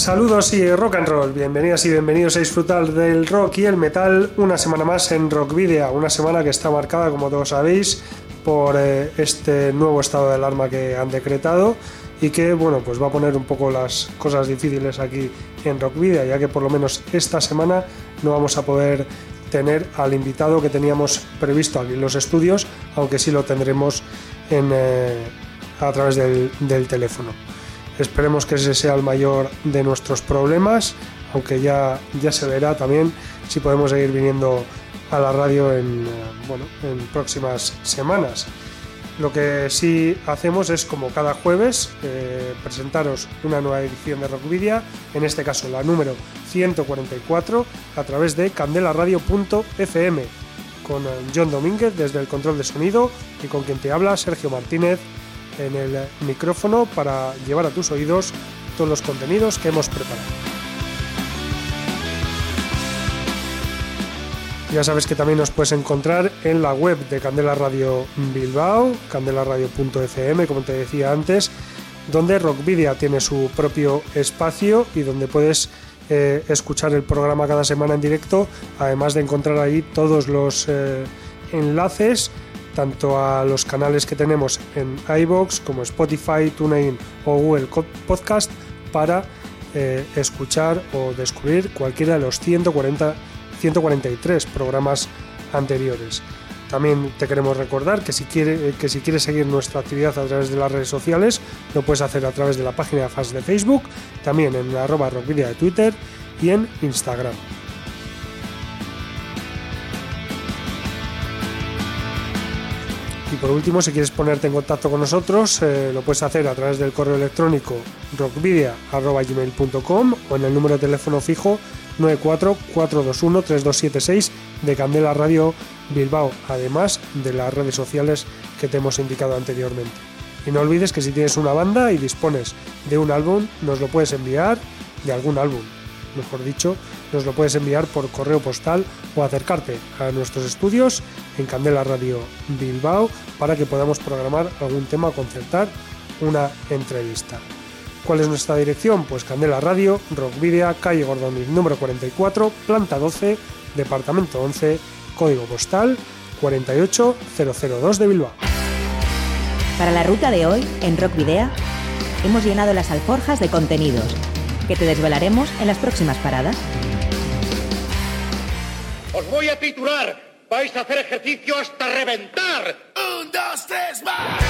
Saludos y rock and roll, bienvenidas y bienvenidos a disfrutar del rock y el metal una semana más en Rock Video, una semana que está marcada, como todos sabéis, por eh, este nuevo estado de alarma que han decretado y que bueno pues va a poner un poco las cosas difíciles aquí en Rock Video, ya que por lo menos esta semana no vamos a poder tener al invitado que teníamos previsto aquí en los estudios, aunque sí lo tendremos en, eh, a través del teléfono. Esperemos que ese sea el mayor de nuestros problemas, aunque ya, ya se verá también si podemos seguir viniendo a la radio en, eh, bueno, en próximas semanas. Lo que sí hacemos es, como cada jueves, eh, presentaros una nueva edición de Rockvidia, en este caso la número 144, a través de candelaradio.fm, con John Domínguez desde el control de sonido y con quien te habla Sergio Martínez en el micrófono para llevar a tus oídos todos los contenidos que hemos preparado. Ya sabes que también nos puedes encontrar en la web de Candela Radio Bilbao, candelaradio.fm, como te decía antes, donde Rockvidia tiene su propio espacio y donde puedes eh, escuchar el programa cada semana en directo, además de encontrar ahí todos los eh, enlaces tanto a los canales que tenemos en iBox como Spotify, TuneIn o Google Podcast para eh, escuchar o descubrir cualquiera de los 140, 143 programas anteriores. También te queremos recordar que si, quiere, que si quieres seguir nuestra actividad a través de las redes sociales, lo puedes hacer a través de la página de fans de Facebook, también en arroba rockvidia de Twitter y en Instagram. Por último, si quieres ponerte en contacto con nosotros, eh, lo puedes hacer a través del correo electrónico rockvidia.gmail.com o en el número de teléfono fijo 944213276 de Candela Radio Bilbao, además de las redes sociales que te hemos indicado anteriormente. Y no olvides que si tienes una banda y dispones de un álbum, nos lo puedes enviar de algún álbum, mejor dicho, nos lo puedes enviar por correo postal o acercarte a nuestros estudios en Candela Radio Bilbao para que podamos programar algún tema concertar una entrevista. ¿Cuál es nuestra dirección? Pues Candela Radio, Rockvidia, calle Gordoniz número 44, planta 12, departamento 11, código postal 48002 de Bilbao. Para la ruta de hoy, en Rockvidea, hemos llenado las alforjas de contenidos que te desvelaremos en las próximas paradas. Os voy a titular. Vais a hacer ejercicio hasta reventar. Un, dos, tres, más.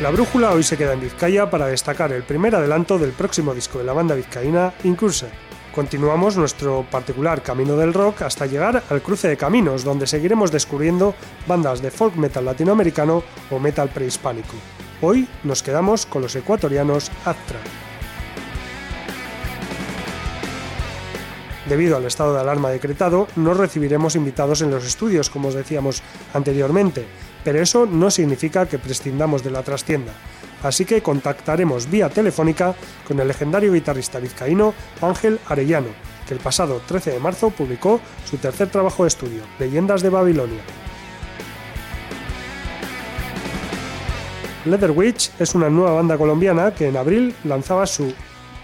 La brújula hoy se queda en Vizcaya para destacar el primer adelanto del próximo disco de la banda vizcaína Incurse. Continuamos nuestro particular camino del rock hasta llegar al cruce de caminos, donde seguiremos descubriendo bandas de folk metal latinoamericano o metal prehispánico. Hoy nos quedamos con los ecuatorianos Atra. Debido al estado de alarma decretado, no recibiremos invitados en los estudios, como os decíamos anteriormente, pero eso no significa que prescindamos de la trastienda. Así que contactaremos vía telefónica con el legendario guitarrista vizcaíno Ángel Arellano, que el pasado 13 de marzo publicó su tercer trabajo de estudio, Leyendas de Babilonia. Leather Witch es una nueva banda colombiana que en abril lanzaba su,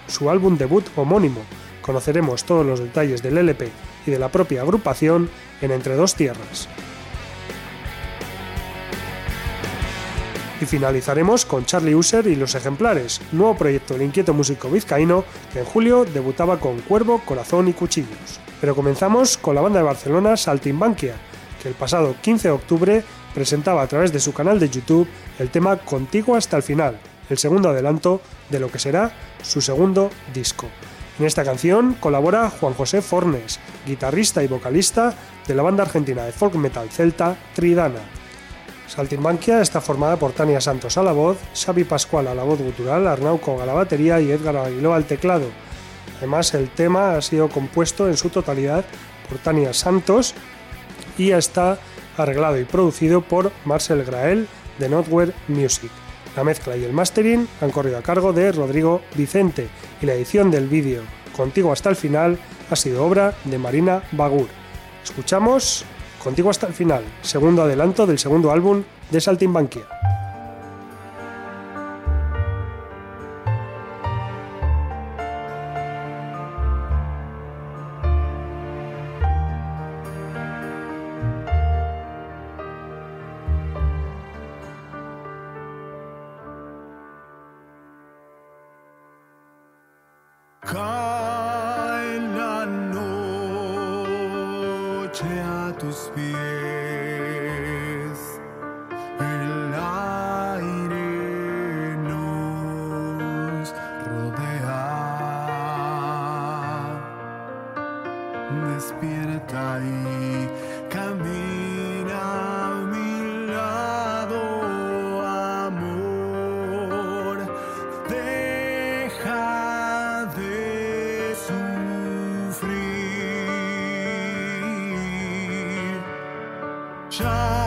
su álbum debut homónimo. Conoceremos todos los detalles del LP y de la propia agrupación en Entre Dos Tierras. Y finalizaremos con Charlie User y Los Ejemplares, nuevo proyecto del inquieto músico vizcaíno que en julio debutaba con Cuervo, Corazón y Cuchillos. Pero comenzamos con la banda de Barcelona Saltimbanquia, que el pasado 15 de octubre presentaba a través de su canal de YouTube el tema Contigo hasta el final, el segundo adelanto de lo que será su segundo disco. En esta canción colabora Juan José Fornes, guitarrista y vocalista de la banda argentina de folk metal celta Tridana. Saltimbanquia está formada por Tania Santos a la voz, Xavi Pascual a la voz gutural, Arnau Con a la batería y Edgar Aguiló al teclado. Además, el tema ha sido compuesto en su totalidad por Tania Santos y está arreglado y producido por Marcel Grael de Notware Music. La mezcla y el mastering han corrido a cargo de Rodrigo Vicente y la edición del vídeo Contigo hasta el final ha sido obra de Marina Bagur. Escuchamos Contigo hasta el final, segundo adelanto del segundo álbum de Saltimbanquia. child.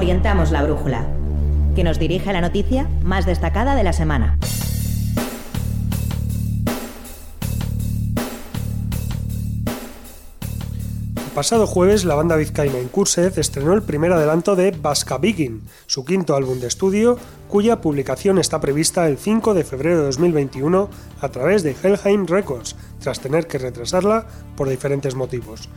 Orientamos la brújula, que nos dirige a la noticia más destacada de la semana. pasado jueves, la banda vizcaína Incursed estrenó el primer adelanto de Vasca Begin, su quinto álbum de estudio, cuya publicación está prevista el 5 de febrero de 2021 a través de Helheim Records, tras tener que retrasarla por diferentes motivos.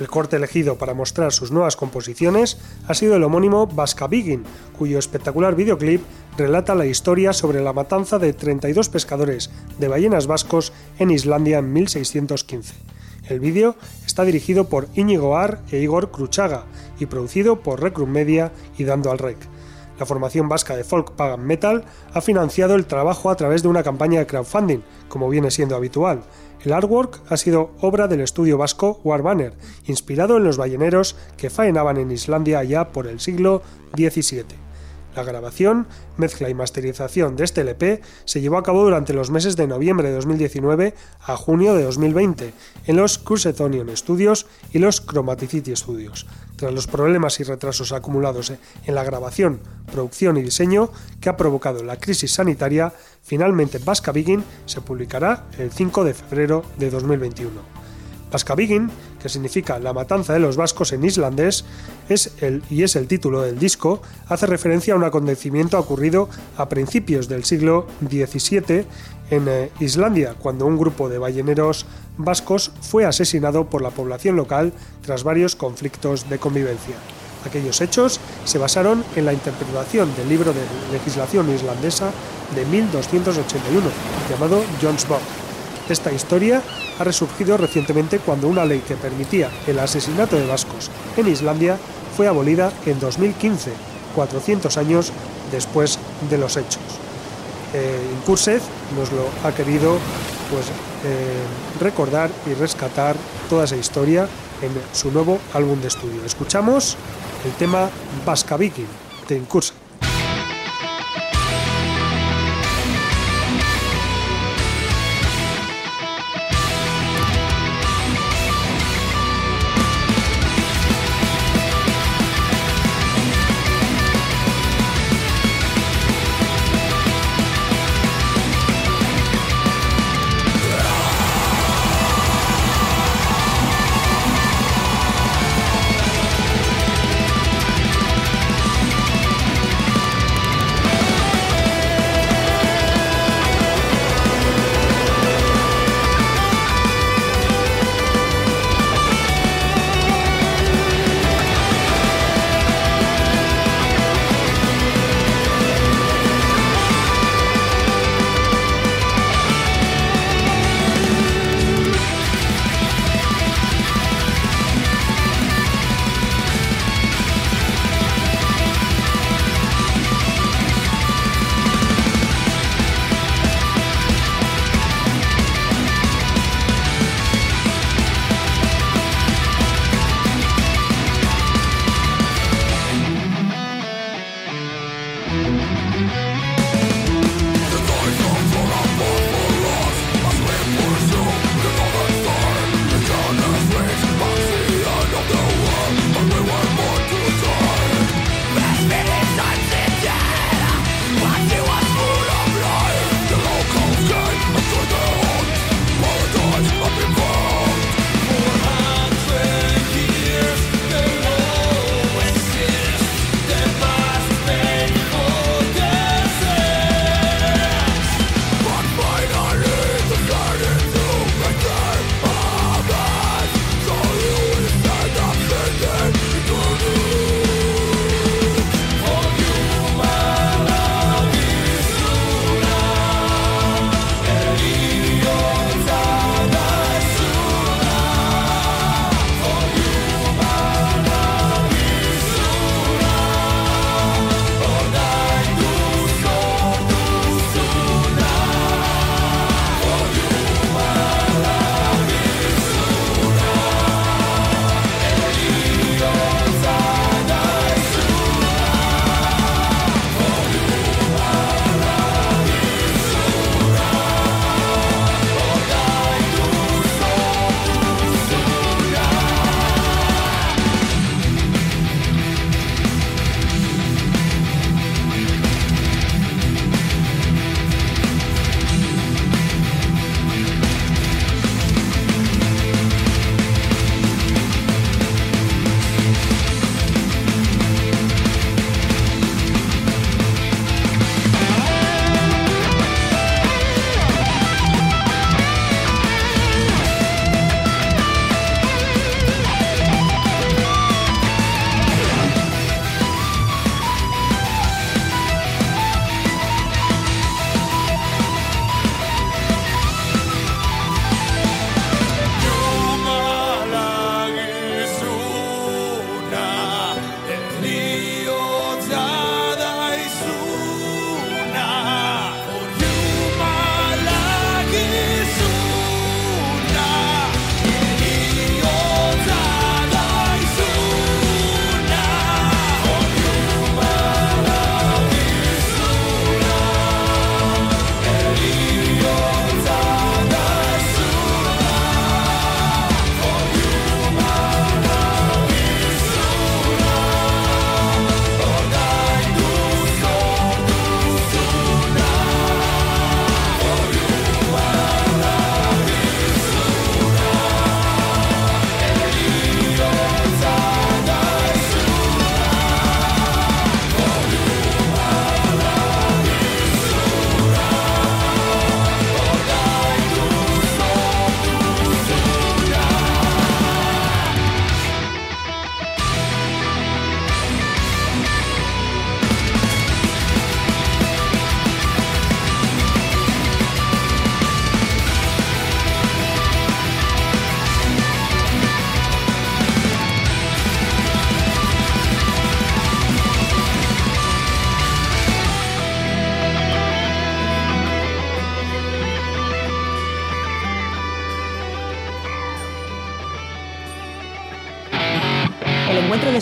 El corte elegido para mostrar sus nuevas composiciones ha sido el homónimo Vasca Begin, cuyo espectacular videoclip relata la historia sobre la matanza de 32 pescadores de ballenas vascos en Islandia en 1615. El vídeo está dirigido por Íñigo Ar e Igor Cruchaga y producido por Recrum Media y Dando al Rec. La formación vasca de folk pagan metal ha financiado el trabajo a través de una campaña de crowdfunding, como viene siendo habitual. El artwork ha sido obra del estudio vasco Warbanner, inspirado en los balleneros que faenaban en Islandia ya por el siglo XVII. La grabación, mezcla y masterización de este LP se llevó a cabo durante los meses de noviembre de 2019 a junio de 2020 en los Crusetonion Studios y los Chromaticity Studios, tras los problemas y retrasos acumulados en la grabación, producción y diseño que ha provocado la crisis sanitaria, finalmente Vasca Begin se publicará el 5 de febrero de 2021. Paskabigin, que significa la matanza de los vascos en islandés, es el, y es el título del disco, hace referencia a un acontecimiento ocurrido a principios del siglo XVII en eh, Islandia, cuando un grupo de balleneros vascos fue asesinado por la población local tras varios conflictos de convivencia. Aquellos hechos se basaron en la interpretación del libro de legislación islandesa de 1281, llamado John's Book. Esta historia ha resurgido recientemente cuando una ley que permitía el asesinato de vascos en Islandia fue abolida en 2015, 400 años después de los hechos. Eh, nos lo ha querido pues, eh, recordar y rescatar toda esa historia en su nuevo álbum de estudio. Escuchamos el tema Vasca Viking de Incursed.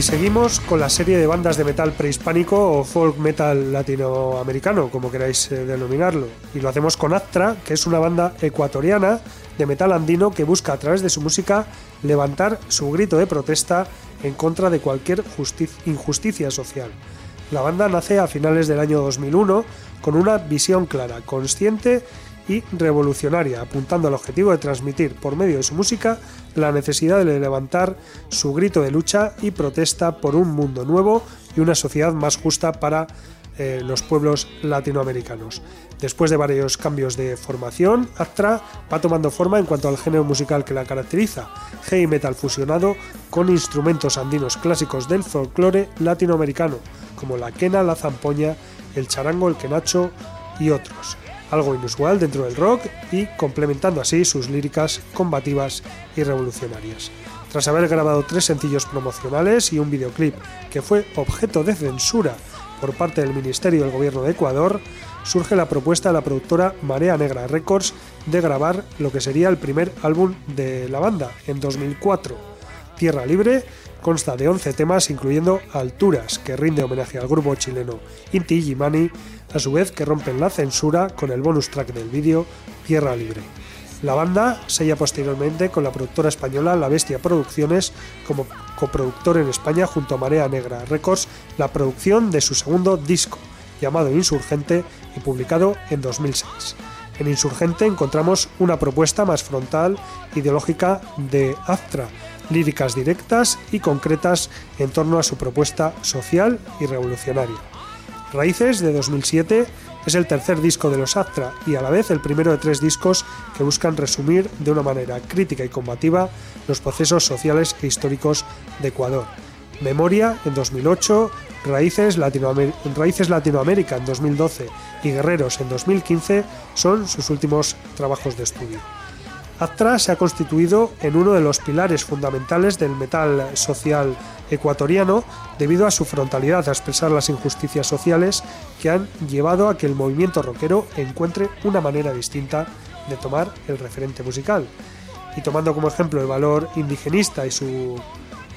Y seguimos con la serie de bandas de metal prehispánico o folk metal latinoamericano, como queráis eh, denominarlo. Y lo hacemos con Actra, que es una banda ecuatoriana de metal andino que busca a través de su música levantar su grito de protesta en contra de cualquier injusticia social. La banda nace a finales del año 2001 con una visión clara, consciente revolucionaria, apuntando al objetivo de transmitir por medio de su música la necesidad de levantar su grito de lucha y protesta por un mundo nuevo y una sociedad más justa para eh, los pueblos latinoamericanos. Después de varios cambios de formación, Actra va tomando forma en cuanto al género musical que la caracteriza, heavy metal fusionado con instrumentos andinos clásicos del folclore latinoamericano, como la quena, la zampoña, el charango, el quenacho y otros algo inusual dentro del rock y complementando así sus líricas combativas y revolucionarias. Tras haber grabado tres sencillos promocionales y un videoclip que fue objeto de censura por parte del Ministerio del Gobierno de Ecuador, surge la propuesta de la productora Marea Negra Records de grabar lo que sería el primer álbum de la banda en 2004. Tierra Libre consta de 11 temas incluyendo Alturas, que rinde homenaje al grupo chileno Inti Gimani a su vez que rompen la censura con el bonus track del vídeo Tierra Libre. La banda sella posteriormente con la productora española La Bestia Producciones como coproductor en España junto a Marea Negra Records la producción de su segundo disco, llamado Insurgente y publicado en 2006. En Insurgente encontramos una propuesta más frontal, ideológica de Astra, líricas directas y concretas en torno a su propuesta social y revolucionaria. Raíces de 2007 es el tercer disco de los Astra y a la vez el primero de tres discos que buscan resumir de una manera crítica y combativa los procesos sociales e históricos de Ecuador. Memoria en 2008, Raíces, Raíces Latinoamérica en 2012 y Guerreros en 2015 son sus últimos trabajos de estudio. Astra se ha constituido en uno de los pilares fundamentales del metal social ecuatoriano debido a su frontalidad a expresar las injusticias sociales que han llevado a que el movimiento rockero encuentre una manera distinta de tomar el referente musical. Y tomando como ejemplo el valor indigenista y su,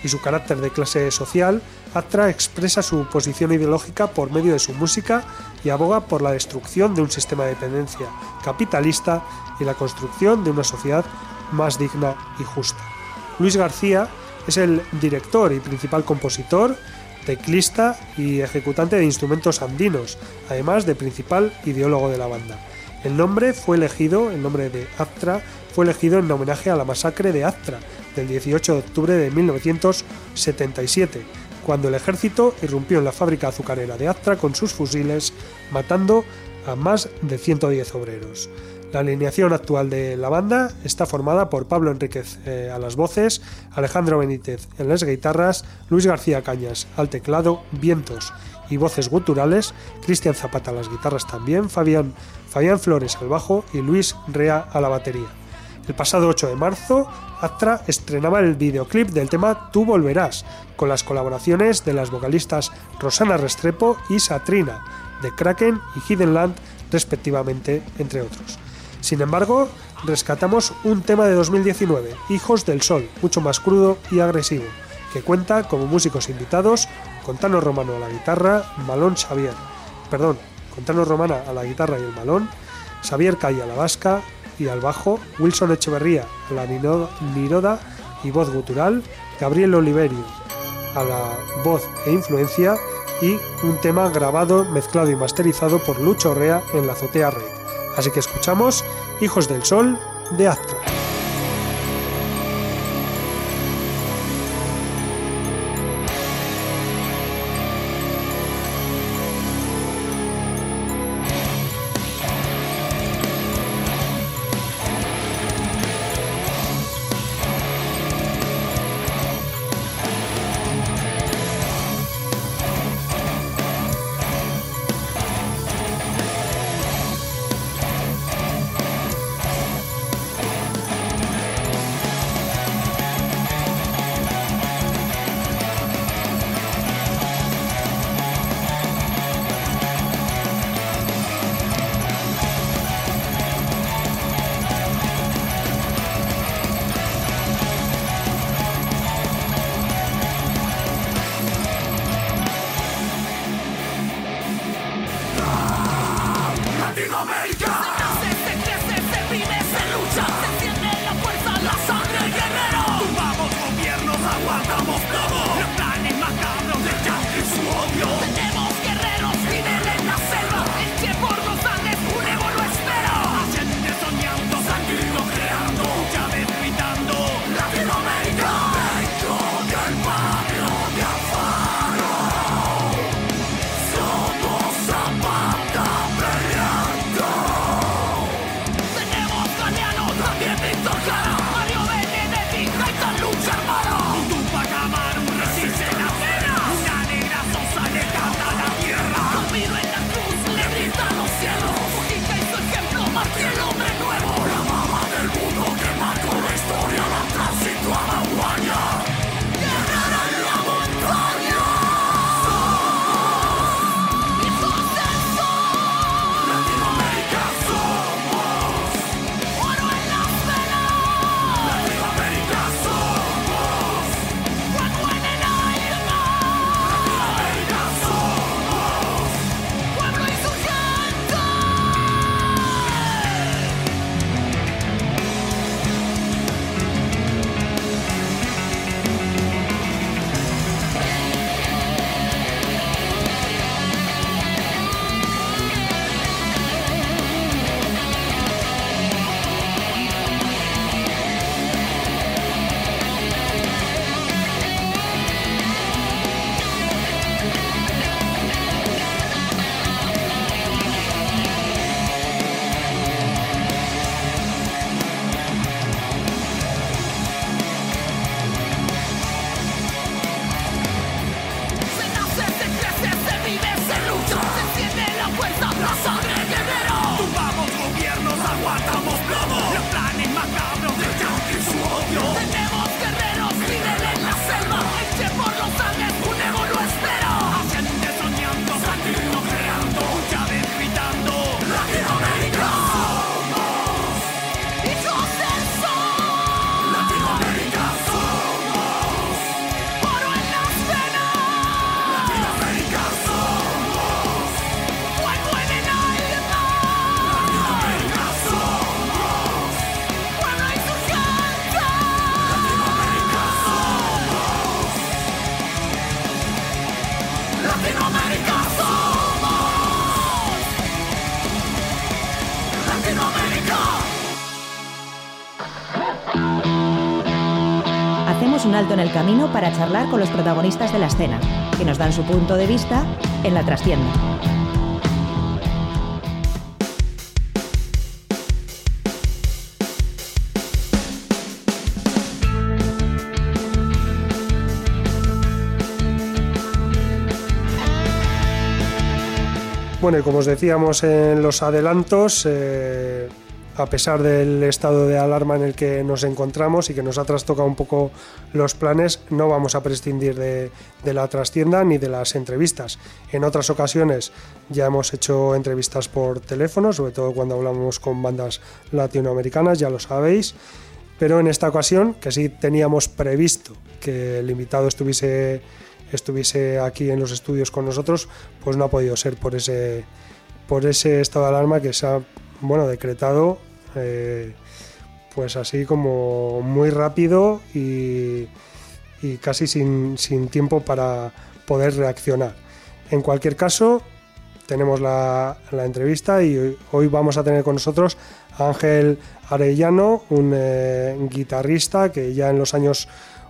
y su carácter de clase social, Atra expresa su posición ideológica por medio de su música y aboga por la destrucción de un sistema de dependencia capitalista y la construcción de una sociedad más digna y justa. Luis García es el director y principal compositor, teclista y ejecutante de instrumentos andinos, además de principal ideólogo de la banda. El nombre fue elegido, el nombre de Astra, fue elegido en homenaje a la masacre de Astra del 18 de octubre de 1977, cuando el ejército irrumpió en la fábrica azucarera de Astra con sus fusiles, matando a más de 110 obreros. La alineación actual de la banda está formada por Pablo Enríquez eh, a las voces, Alejandro Benítez en las guitarras, Luis García Cañas al teclado, vientos y voces guturales, Cristian Zapata a las guitarras también, Fabián, Fabián Flores al bajo y Luis Rea a la batería. El pasado 8 de marzo, Astra estrenaba el videoclip del tema Tú volverás, con las colaboraciones de las vocalistas Rosana Restrepo y Satrina, de Kraken y Hidden Land, respectivamente, entre otros. Sin embargo, rescatamos un tema de 2019, Hijos del Sol, mucho más crudo y agresivo, que cuenta como músicos invitados Contano Romano a la guitarra, Malón Xavier, perdón, Contano Romana a la guitarra y el malón, Xavier Calle a la vasca y al bajo, Wilson Echeverría a la niroda y voz gutural, Gabriel Oliverio a la voz e influencia y un tema grabado, mezclado y masterizado por Lucho Rea en la azotea red. Así que escuchamos Hijos del Sol de Astra. Camino para charlar con los protagonistas de la escena, que nos dan su punto de vista en la trastienda. Bueno, y como os decíamos en los adelantos, eh, a pesar del estado de alarma en el que nos encontramos y que nos ha trastocado un poco los planes, no vamos a prescindir de, la trastienda ni de las entrevistas. En otras ocasiones ya hemos hecho entrevistas por teléfono, sobre todo cuando hablamos con bandas latinoamericanas, ya lo sabéis. Pero en esta ocasión, que sí teníamos previsto que el invitado estuviese estuviese aquí en los estudios con nosotros, pues no ha podido ser por ese, por ese estado de alarma que se ha bueno, decretado eh, pues así como muy rápido y, casi sin, tiempo para poder reaccionar. En cualquier caso, tenemos la, entrevista y hoy vamos a tener con nosotros a Ángel Arellano, un eh, guitarrista que ya en los años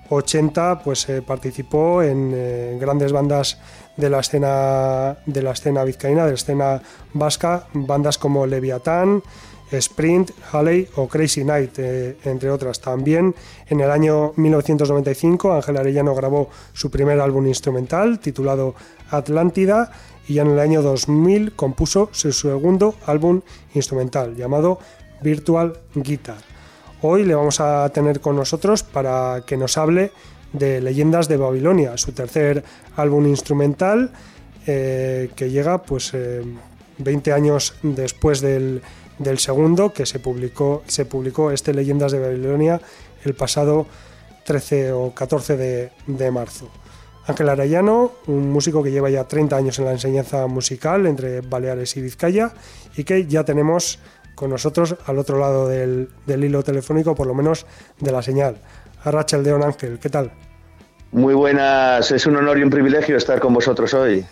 80 pues eh, participó en, grandes bandas de la escena de la escena vizcaína, de la escena vasca, bandas como Leviatán, Sprint, Halley o Crazy Night, eh, entre otras. También en el año 1995 Ángel Arellano grabó su primer álbum instrumental titulado Atlántida y ya en el año 2000 compuso su segundo álbum instrumental llamado Virtual Guitar. Hoy le vamos a tener con nosotros para que nos hable de Leyendas de Babilonia, su tercer álbum instrumental eh, que llega pues 20 eh, años después del, segundo que se publicó, se publicó este Leyendas de Babilonia el pasado 13 o 14 de, de marzo. Ángel Arellano, un músico que lleva ya 30 años en la enseñanza musical entre Baleares y Vizcaya y que ya tenemos con nosotros al otro lado del, hilo telefónico, por lo menos de la señal. A Rachel Deón Ángel, ¿qué tal? Muy buenas, es un honor y un privilegio estar con vosotros hoy.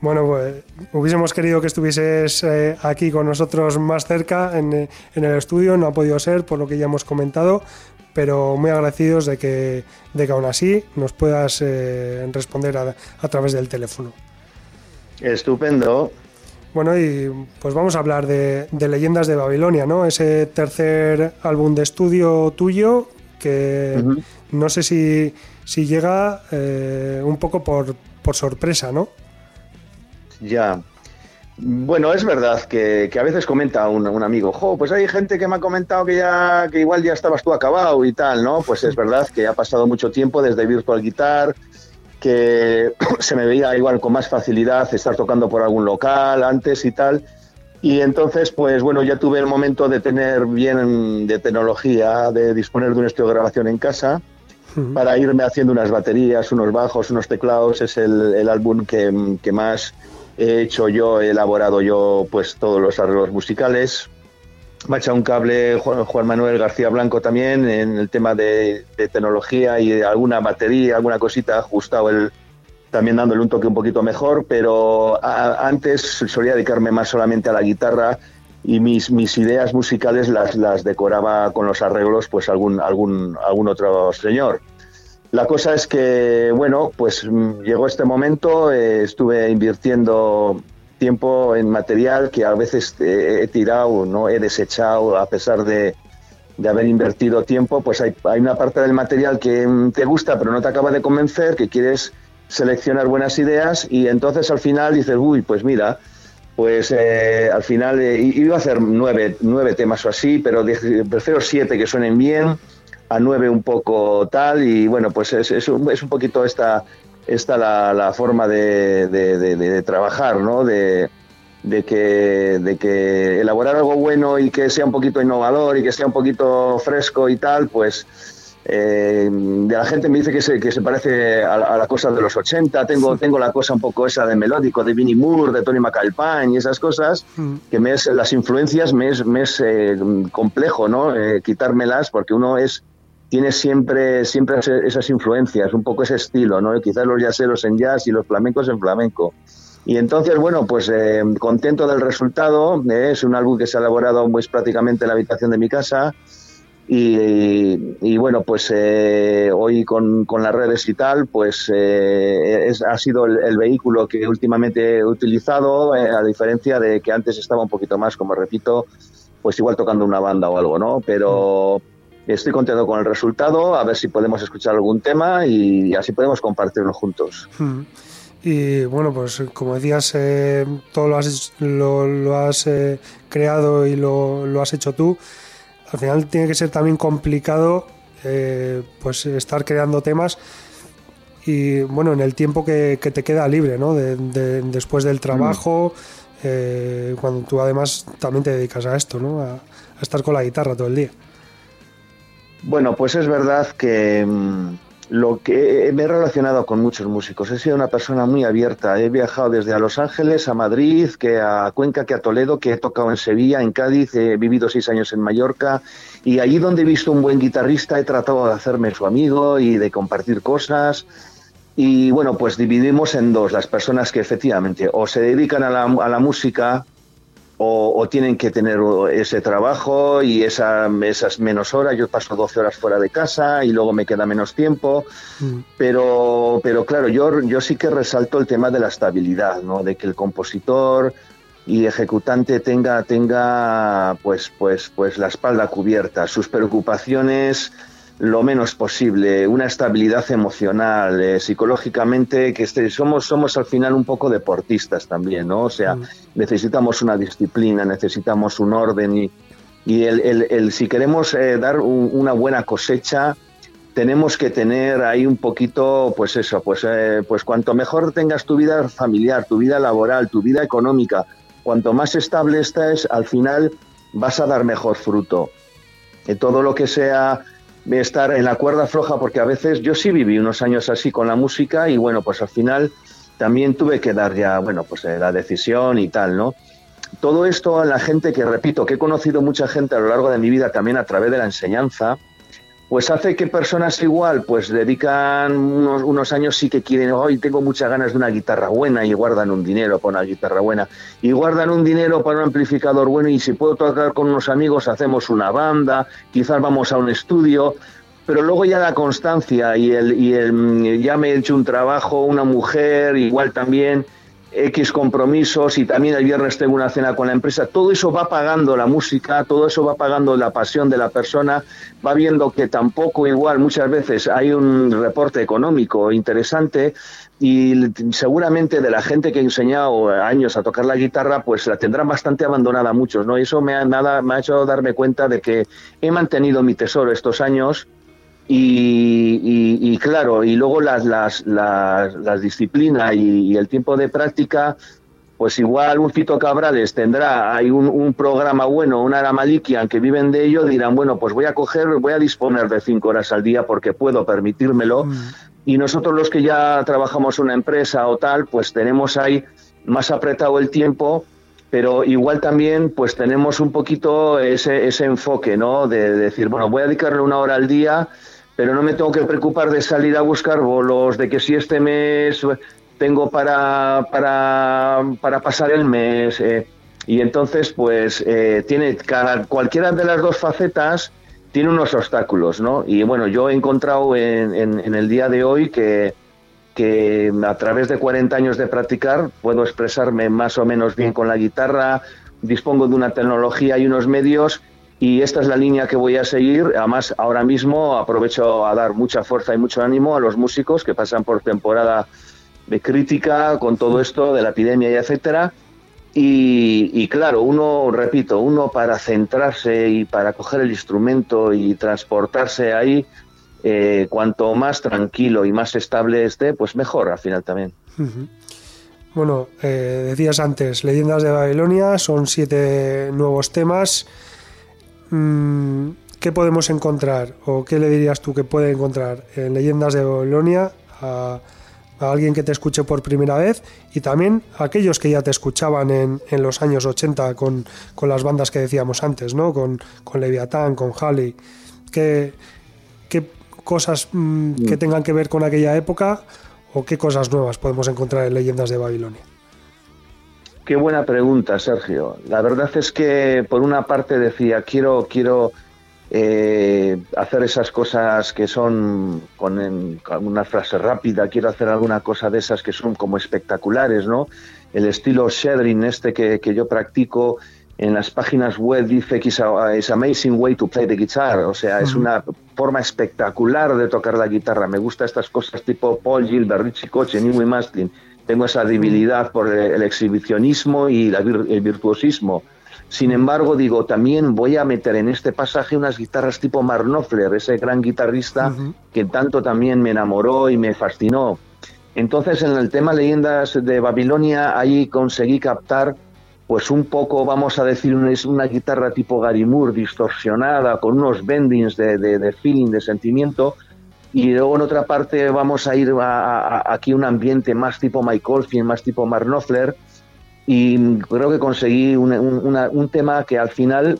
Bueno, pues hubiésemos querido que estuvieses eh, aquí con nosotros más cerca en, en, el estudio, no ha podido ser por lo que ya hemos comentado, pero muy agradecidos de que, de que aún así nos puedas eh, responder a, a través del teléfono. Estupendo. Bueno, y pues vamos a hablar de, Leyendas de Babilonia, ¿no? Ese tercer álbum de estudio tuyo que no sé si, si llega eh, un poco por, sorpresa, ¿no? Ya. Bueno, es verdad que, a veces comenta un, un, amigo, jo, pues hay gente que me ha comentado que ya que igual ya estabas tú acabado y tal, ¿no? Pues es verdad que ha pasado mucho tiempo desde Virtual Guitar, que se me veía igual con más facilidad estar tocando por algún local antes y tal. Y entonces, pues bueno, ya tuve el momento de tener bien de tecnología, de disponer de un estudio de grabación en casa para irme haciendo unas baterías, unos bajos, unos teclados. Es el, álbum que, que, más he hecho yo, he elaborado yo, pues todos los arreglos musicales me ha echado un cable Juan, Manuel García Blanco también en el tema de, tecnología y alguna batería, alguna cosita ajustado el también dándole un toque un poquito mejor, pero antes solía dedicarme más solamente a la guitarra y mis, mis ideas musicales las, las decoraba con los arreglos pues algún, algún, algún otro señor. La cosa es que, bueno, pues mm, llegó este momento, eh, estuve invirtiendo tiempo en material que a veces he tirado, no he desechado a pesar de, de haber invertido tiempo, pues hay, hay, una parte del material que te gusta pero no te acaba de convencer, que quieres seleccionar buenas ideas y entonces al final dices, uy, pues mira, pues eh, al final eh, iba a hacer nueve, nueve temas o así, pero prefiero siete que suenen bien, a nueve un poco tal y bueno, pues es, es, un, es un poquito esta esta la, la forma de, de, trabajar, ¿no? De, que, de que elaborar algo bueno y que sea un poquito innovador y que sea un poquito fresco y tal, pues eh, de la gente me dice que se, que se parece a, la cosa de los 80, tengo, tengo la cosa un poco esa de melódico, de Vinnie Moore, de Tony McAlpine y esas cosas, mm. que me es, las influencias me es, me es eh, complejo, ¿no? Eh, quitármelas porque uno es tiene siempre, siempre esas influencias, un poco ese estilo, ¿no? Quizás los jazzeros en jazz y los flamencos en flamenco. Y entonces, bueno, pues contento del resultado. Es un álbum que se ha elaborado pues, prácticamente en la habitación de mi casa. Y, bueno, pues eh, hoy con, las redes y tal, pues eh, ha sido el, vehículo que últimamente he utilizado, eh, a diferencia de que antes estaba un poquito más, como repito, pues igual tocando una banda o algo, ¿no? Pero estoy contento con el resultado, a ver si podemos escuchar algún tema y así podemos compartirlo juntos. Hmm. Y bueno, pues como decías, todo lo has, lo, has creado y lo, lo has hecho tú al final tiene que ser también complicado eh, pues estar creando temas y bueno, en el tiempo que, te queda libre, ¿no? después del trabajo, eh, cuando tú además también te dedicas a esto, ¿no? A, a, estar con la guitarra todo el día. Bueno, pues es verdad que mm, lo que me he relacionado con muchos músicos. He sido una persona muy abierta. He viajado desde a Los Ángeles, a Madrid, que a Cuenca, que a Toledo, que he tocado en Sevilla, en Cádiz, he vivido seis años en Mallorca. Y allí donde he visto un buen guitarrista he tratado de hacerme su amigo y de compartir cosas. Y bueno, pues dividimos en dos las personas que efectivamente o se dedican a la, a la música o, tienen que tener ese trabajo y esa, esas menos horas. Yo paso 12 horas fuera de casa y luego me queda menos tiempo. Mm. Pero, pero claro, yo, yo sí que resalto el tema de la estabilidad, ¿no? de que el compositor y ejecutante tenga, tenga pues, pues, pues la espalda cubierta, sus preocupaciones lo menos posible, una estabilidad emocional, eh, psicológicamente, que este, somos, somos al final un poco deportistas también, ¿no? O sea, mm. necesitamos una disciplina, necesitamos un orden y, y el, el, si queremos eh, dar una buena cosecha, tenemos que tener ahí un poquito, pues eso, pues, eh, pues cuanto mejor tengas tu vida familiar, tu vida laboral, tu vida económica, cuanto más estable estés, al final vas a dar mejor fruto. todo lo que sea estar en la cuerda floja, porque a veces yo sí viví unos años así con la música y bueno, pues al final también tuve que dar ya, bueno, pues eh, la decisión y tal, ¿no? Todo esto a la gente que, repito, que he conocido mucha gente a lo largo de mi vida también a través de la enseñanza, pues hace que personas igual pues dedican unos, años sí que quieren, hoy tengo muchas ganas de una guitarra buena y guardan un dinero para una guitarra buena. Y guardan un dinero para un amplificador bueno y si puedo tocar con unos amigos hacemos una banda, quizás vamos a un estudio, pero luego ya la constancia y el, y el ya me he hecho un trabajo, una mujer, igual también X compromisos y también el viernes tengo una cena con la empresa, todo eso va pagando la música, todo eso va pagando la pasión de la persona, va viendo que tampoco igual muchas veces hay un reporte económico interesante y seguramente de la gente que he enseñado años a tocar la guitarra, pues la tendrán bastante abandonada muchos, ¿no? Y eso me ha, me ha hecho darme cuenta de que he mantenido mi tesoro estos años y, claro, y luego las, las, las, disciplinas y, el tiempo de práctica, pues igual un Fito Cabrales tendrá, hay un, programa bueno, una Aramalikian que viven de ello, dirán, bueno, pues voy a coger, voy a disponer de cinco horas al día porque puedo permitírmelo. Mm. Y nosotros los que ya trabajamos una empresa o tal, pues tenemos ahí más apretado el tiempo pero igual también pues tenemos un poquito ese, ese enfoque, ¿no? De, de, decir, bueno, voy a dedicarle una hora al día pero no me tengo que preocupar de salir a buscar bolos, de que si este mes tengo para, para, para pasar el mes. Eh, y entonces, pues, eh, tiene cada, cualquiera de las dos facetas tiene unos obstáculos, ¿no? Y bueno, yo he encontrado en, en, el día de hoy que, que a través de 40 años de practicar puedo expresarme más o menos bien con la guitarra, dispongo de una tecnología y unos medios y esta es la línea que voy a seguir. Además, ahora mismo aprovecho a dar mucha fuerza y mucho ánimo a los músicos que pasan por temporada de crítica con todo esto de la epidemia y etcétera. Y, claro, uno, repito, uno para centrarse y para coger el instrumento y transportarse ahí, eh, cuanto más tranquilo y más estable esté, pues mejor al final también. Bueno, eh, decías antes, Leyendas de Babilonia, son siete nuevos temas. Mm, ¿qué podemos encontrar o qué le dirías tú que puede encontrar en Leyendas de Babilonia a, alguien que te escuche por primera vez y también a aquellos que ya te escuchaban en, en los años 80 con, las bandas que decíamos antes, ¿no? con, con Leviatán, con Halley? ¿Qué, qué cosas mm, que mm. tengan que ver con aquella época o qué cosas nuevas podemos encontrar en Leyendas de Babilonia? Qué buena pregunta, Sergio. La verdad es que por una parte decía, quiero, quiero eh, hacer esas cosas que son con, una frase rápida, quiero hacer alguna cosa de esas que son como espectaculares, ¿no? El estilo shadering este que, yo practico en las páginas web dice que es amazing way to play the guitar, o sea, es una forma espectacular de tocar la guitarra. Me gusta estas cosas tipo Paul Gilbert, Richie Koch, Newey Mastin. Tengo esa debilidad por el, exhibicionismo y el virtuosismo sin embargo, digo, también voy a meter en este pasaje unas guitarras tipo Mark Knopfler, ese gran guitarrista que tanto también me enamoró y me fascinó. Entonces, en el tema Leyendas de Babilonia, ahí conseguí captar, pues un poco, vamos a decir, una, una guitarra tipo Gary Moore, distorsionada, con unos bendings de, de, feeling, de sentimiento, y luego en otra parte vamos a ir a, aquí un ambiente más tipo Mike Oldfield, más tipo Mark Knopfler, y creo que conseguí un, tema que al final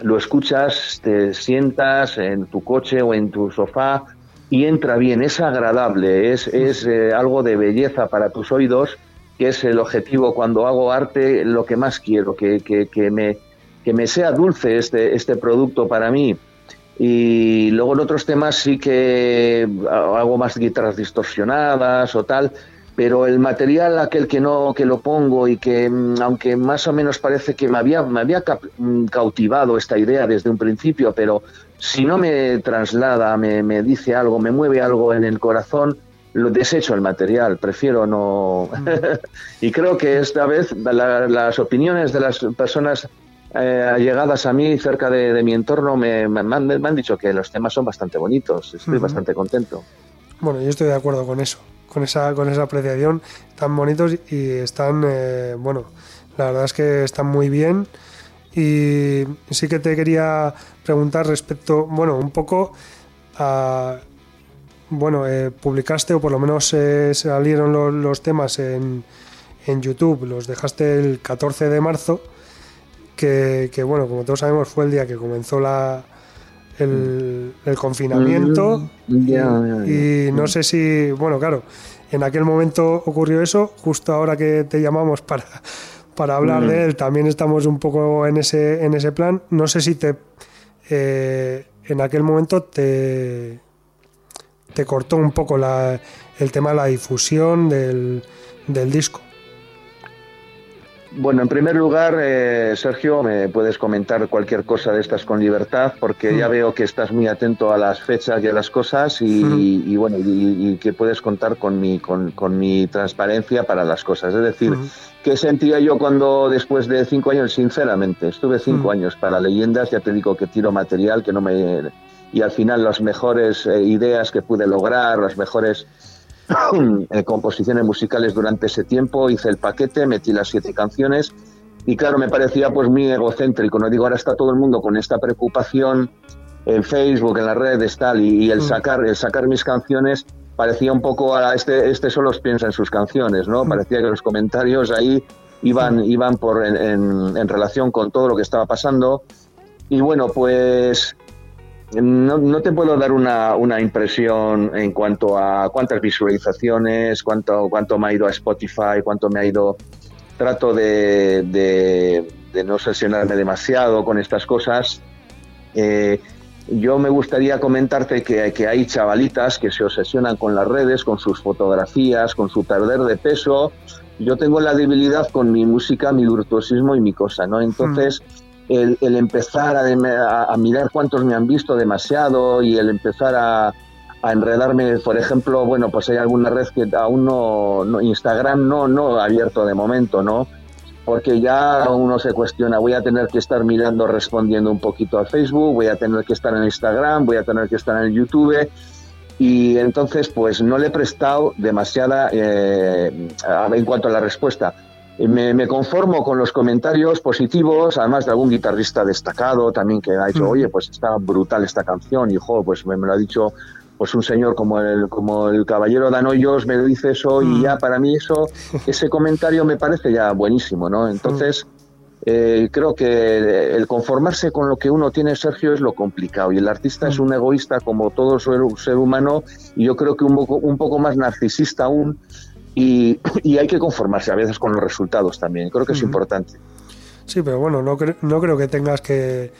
lo escuchas, te sientas en tu coche o en tu sofá y entra bien, es agradable, es, es eh, algo de belleza para tus oídos, que es el objetivo cuando hago arte, lo que más quiero, que, que, que me, que me sea dulce este, este producto para mí. Y luego en otros temas sí que hago más guitarras distorsionadas o tal, pero el material aquel que no que lo pongo y que mm, aunque más o menos parece que me había me había mm, cautivado esta idea desde un principio pero si no me traslada me, me dice algo me mueve algo en el corazón lo desecho el material prefiero no mm. y creo que esta vez las opiniones de las personas eh, allegadas a mí cerca de, mi entorno me, me, han, dicho que los temas son bastante bonitos estoy bastante contento. Bueno yo estoy de acuerdo con eso con esa, con esa apreciación, tan bonitos y están, eh, bueno, la verdad es que están muy bien. Y sí que te quería preguntar respecto, bueno, un poco a, bueno, eh, publicaste o por lo menos eh, salieron los, temas en, en, YouTube, los dejaste el 14 de marzo, que, que, bueno, como todos sabemos fue el día que comenzó la, el, confinamiento. Mm, y, no sé si, bueno, claro, en aquel momento ocurrió eso, justo ahora que te llamamos para, para hablar mm. de él, también estamos un poco en ese, en ese plan. No sé si te eh, en aquel momento te, te cortó un poco la, el tema de la difusión del, del disco. Bueno, en primer lugar, eh, Sergio, me puedes comentar cualquier cosa de estas con libertad, porque ya mm. veo que estás muy atento a las fechas y a las cosas y, bueno, y, que puedes contar con mi, con, mi transparencia para las cosas. Es decir, ¿qué sentía yo cuando después de cinco años, sinceramente, estuve cinco años para leyendas, ya te digo que tiro material, que no me... Y al final las mejores eh, ideas que pude lograr, las mejores composiciones musicales durante ese tiempo, hice el paquete, metí las siete canciones y claro, me parecía pues muy egocéntrico, no digo, ahora está todo el mundo con esta preocupación en Facebook, en las redes, tal, y, el mm. sacar, el sacar mis canciones parecía un poco a este, este solo piensa en sus canciones, ¿no? Mm. Parecía que los comentarios ahí iban, iban por en, en relación con todo lo que estaba pasando. Y bueno, pues no, te puedo dar una, una, impresión en cuanto a cuántas visualizaciones, cuánto, cuánto me ha ido a Spotify, cuánto me ha ido. Trato de, de, no sesionarme demasiado con estas cosas. Eh, yo me gustaría comentarte que, que, hay chavalitas que se obsesionan con las redes, con sus fotografías, con su perder de peso. Yo tengo la debilidad con mi música, mi virtuosismo y mi cosa, ¿no? Entonces. Hmm el, empezar a, mirar cuántos me han visto demasiado y el empezar a, enredarme, por ejemplo, bueno, pues hay alguna red que aún no, Instagram no, no abierto de momento, ¿no? Porque ya uno se cuestiona, voy a tener que estar mirando, respondiendo un poquito a Facebook, voy a tener que estar en Instagram, voy a tener que estar en YouTube y entonces pues no le he prestado demasiada eh, en cuanto a la respuesta me, conformo con los comentarios positivos, además de algún guitarrista destacado también que ha dicho, mm. oye, pues está brutal esta canción, y jo, pues me, lo ha dicho pues un señor como el, como el caballero Danoyos me dice eso y mm. ya para mí eso, ese comentario me parece ya buenísimo, ¿no? Entonces, eh, creo que el conformarse con lo que uno tiene, Sergio, es lo complicado y el artista es mm. un egoísta como todo ser, humano y yo creo que un poco, un poco más narcisista aún y, hay que conformarse a veces con los resultados también. Creo que es importante. Sí, pero bueno, no, no creo que tengas que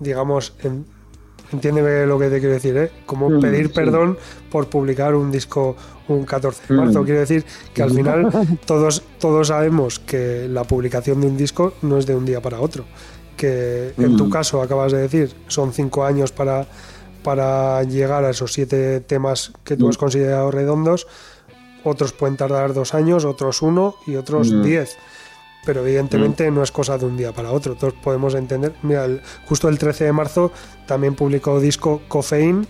digamos, entiéndeme lo que te quiero decir, ¿eh? Como mm, pedir perdón por publicar un disco un 14 de marzo. Mm. Quiero decir que al final todos, todos sabemos que la publicación de un disco no es de un día para otro. Que en tu mm. caso, acabas de decir, son cinco años para, para llegar a esos siete temas que tú has considerado redondos. Otros pueden tardar dos años, otros uno y otros diez pero evidentemente no es cosa de un día para otro. Todos podemos entender. Mira, justo el 13 de marzo también publicó disco Coffein,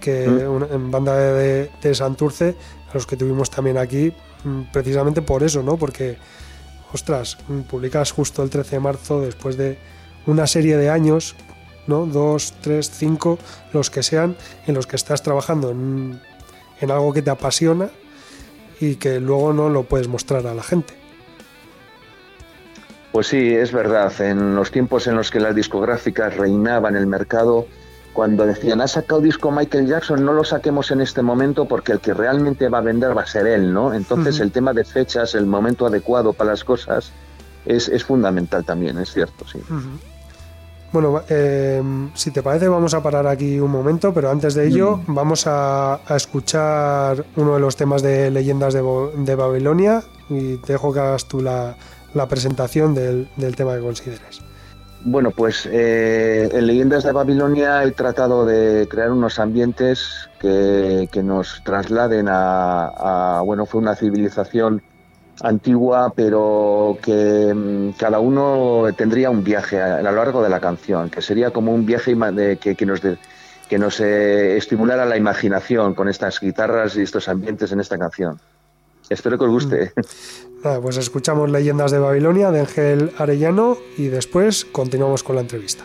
que en banda de, de, Santurce, a los que tuvimos también aquí, mm, precisamente por eso, ¿no? Porque, ostras, mm, publicas justo el 13 de marzo después de una serie de años, ¿no? Dos, tres, cinco, los que sean, en los que estás trabajando en, en algo que te apasiona y que luego no lo puedes mostrar a la gente. Pues sí, es verdad. En los tiempos en los que las discográficas reinaban el mercado, cuando decían, ha sacado disco Michael Jackson, no lo saquemos en este momento porque el que realmente va a vender va a ser él, ¿no? Entonces el tema de fechas, el momento adecuado para las cosas, es, fundamental también, es cierto, sí. Bueno, eh, si te parece vamos a parar aquí un momento, pero antes de ello mm. vamos a, escuchar uno de los temas de Leyendas de, de Babilonia y te dejo que hagas tú la, la presentación del, tema que consideres. Bueno, pues eh, en Leyendas de Babilonia he tratado de crear unos ambientes que, nos trasladen a, bueno, fue una civilización antigua, pero que mm, cada uno tendría un viaje a, lo largo de la canción, que sería como un viaje que, nos, que nos eh, estimulara la imaginación con estas guitarras y estos ambientes en esta canción. Espero que os guste. Mm. pues escuchamos Leyendas de Babilonia de Ángel Arellano y después continuamos con la entrevista.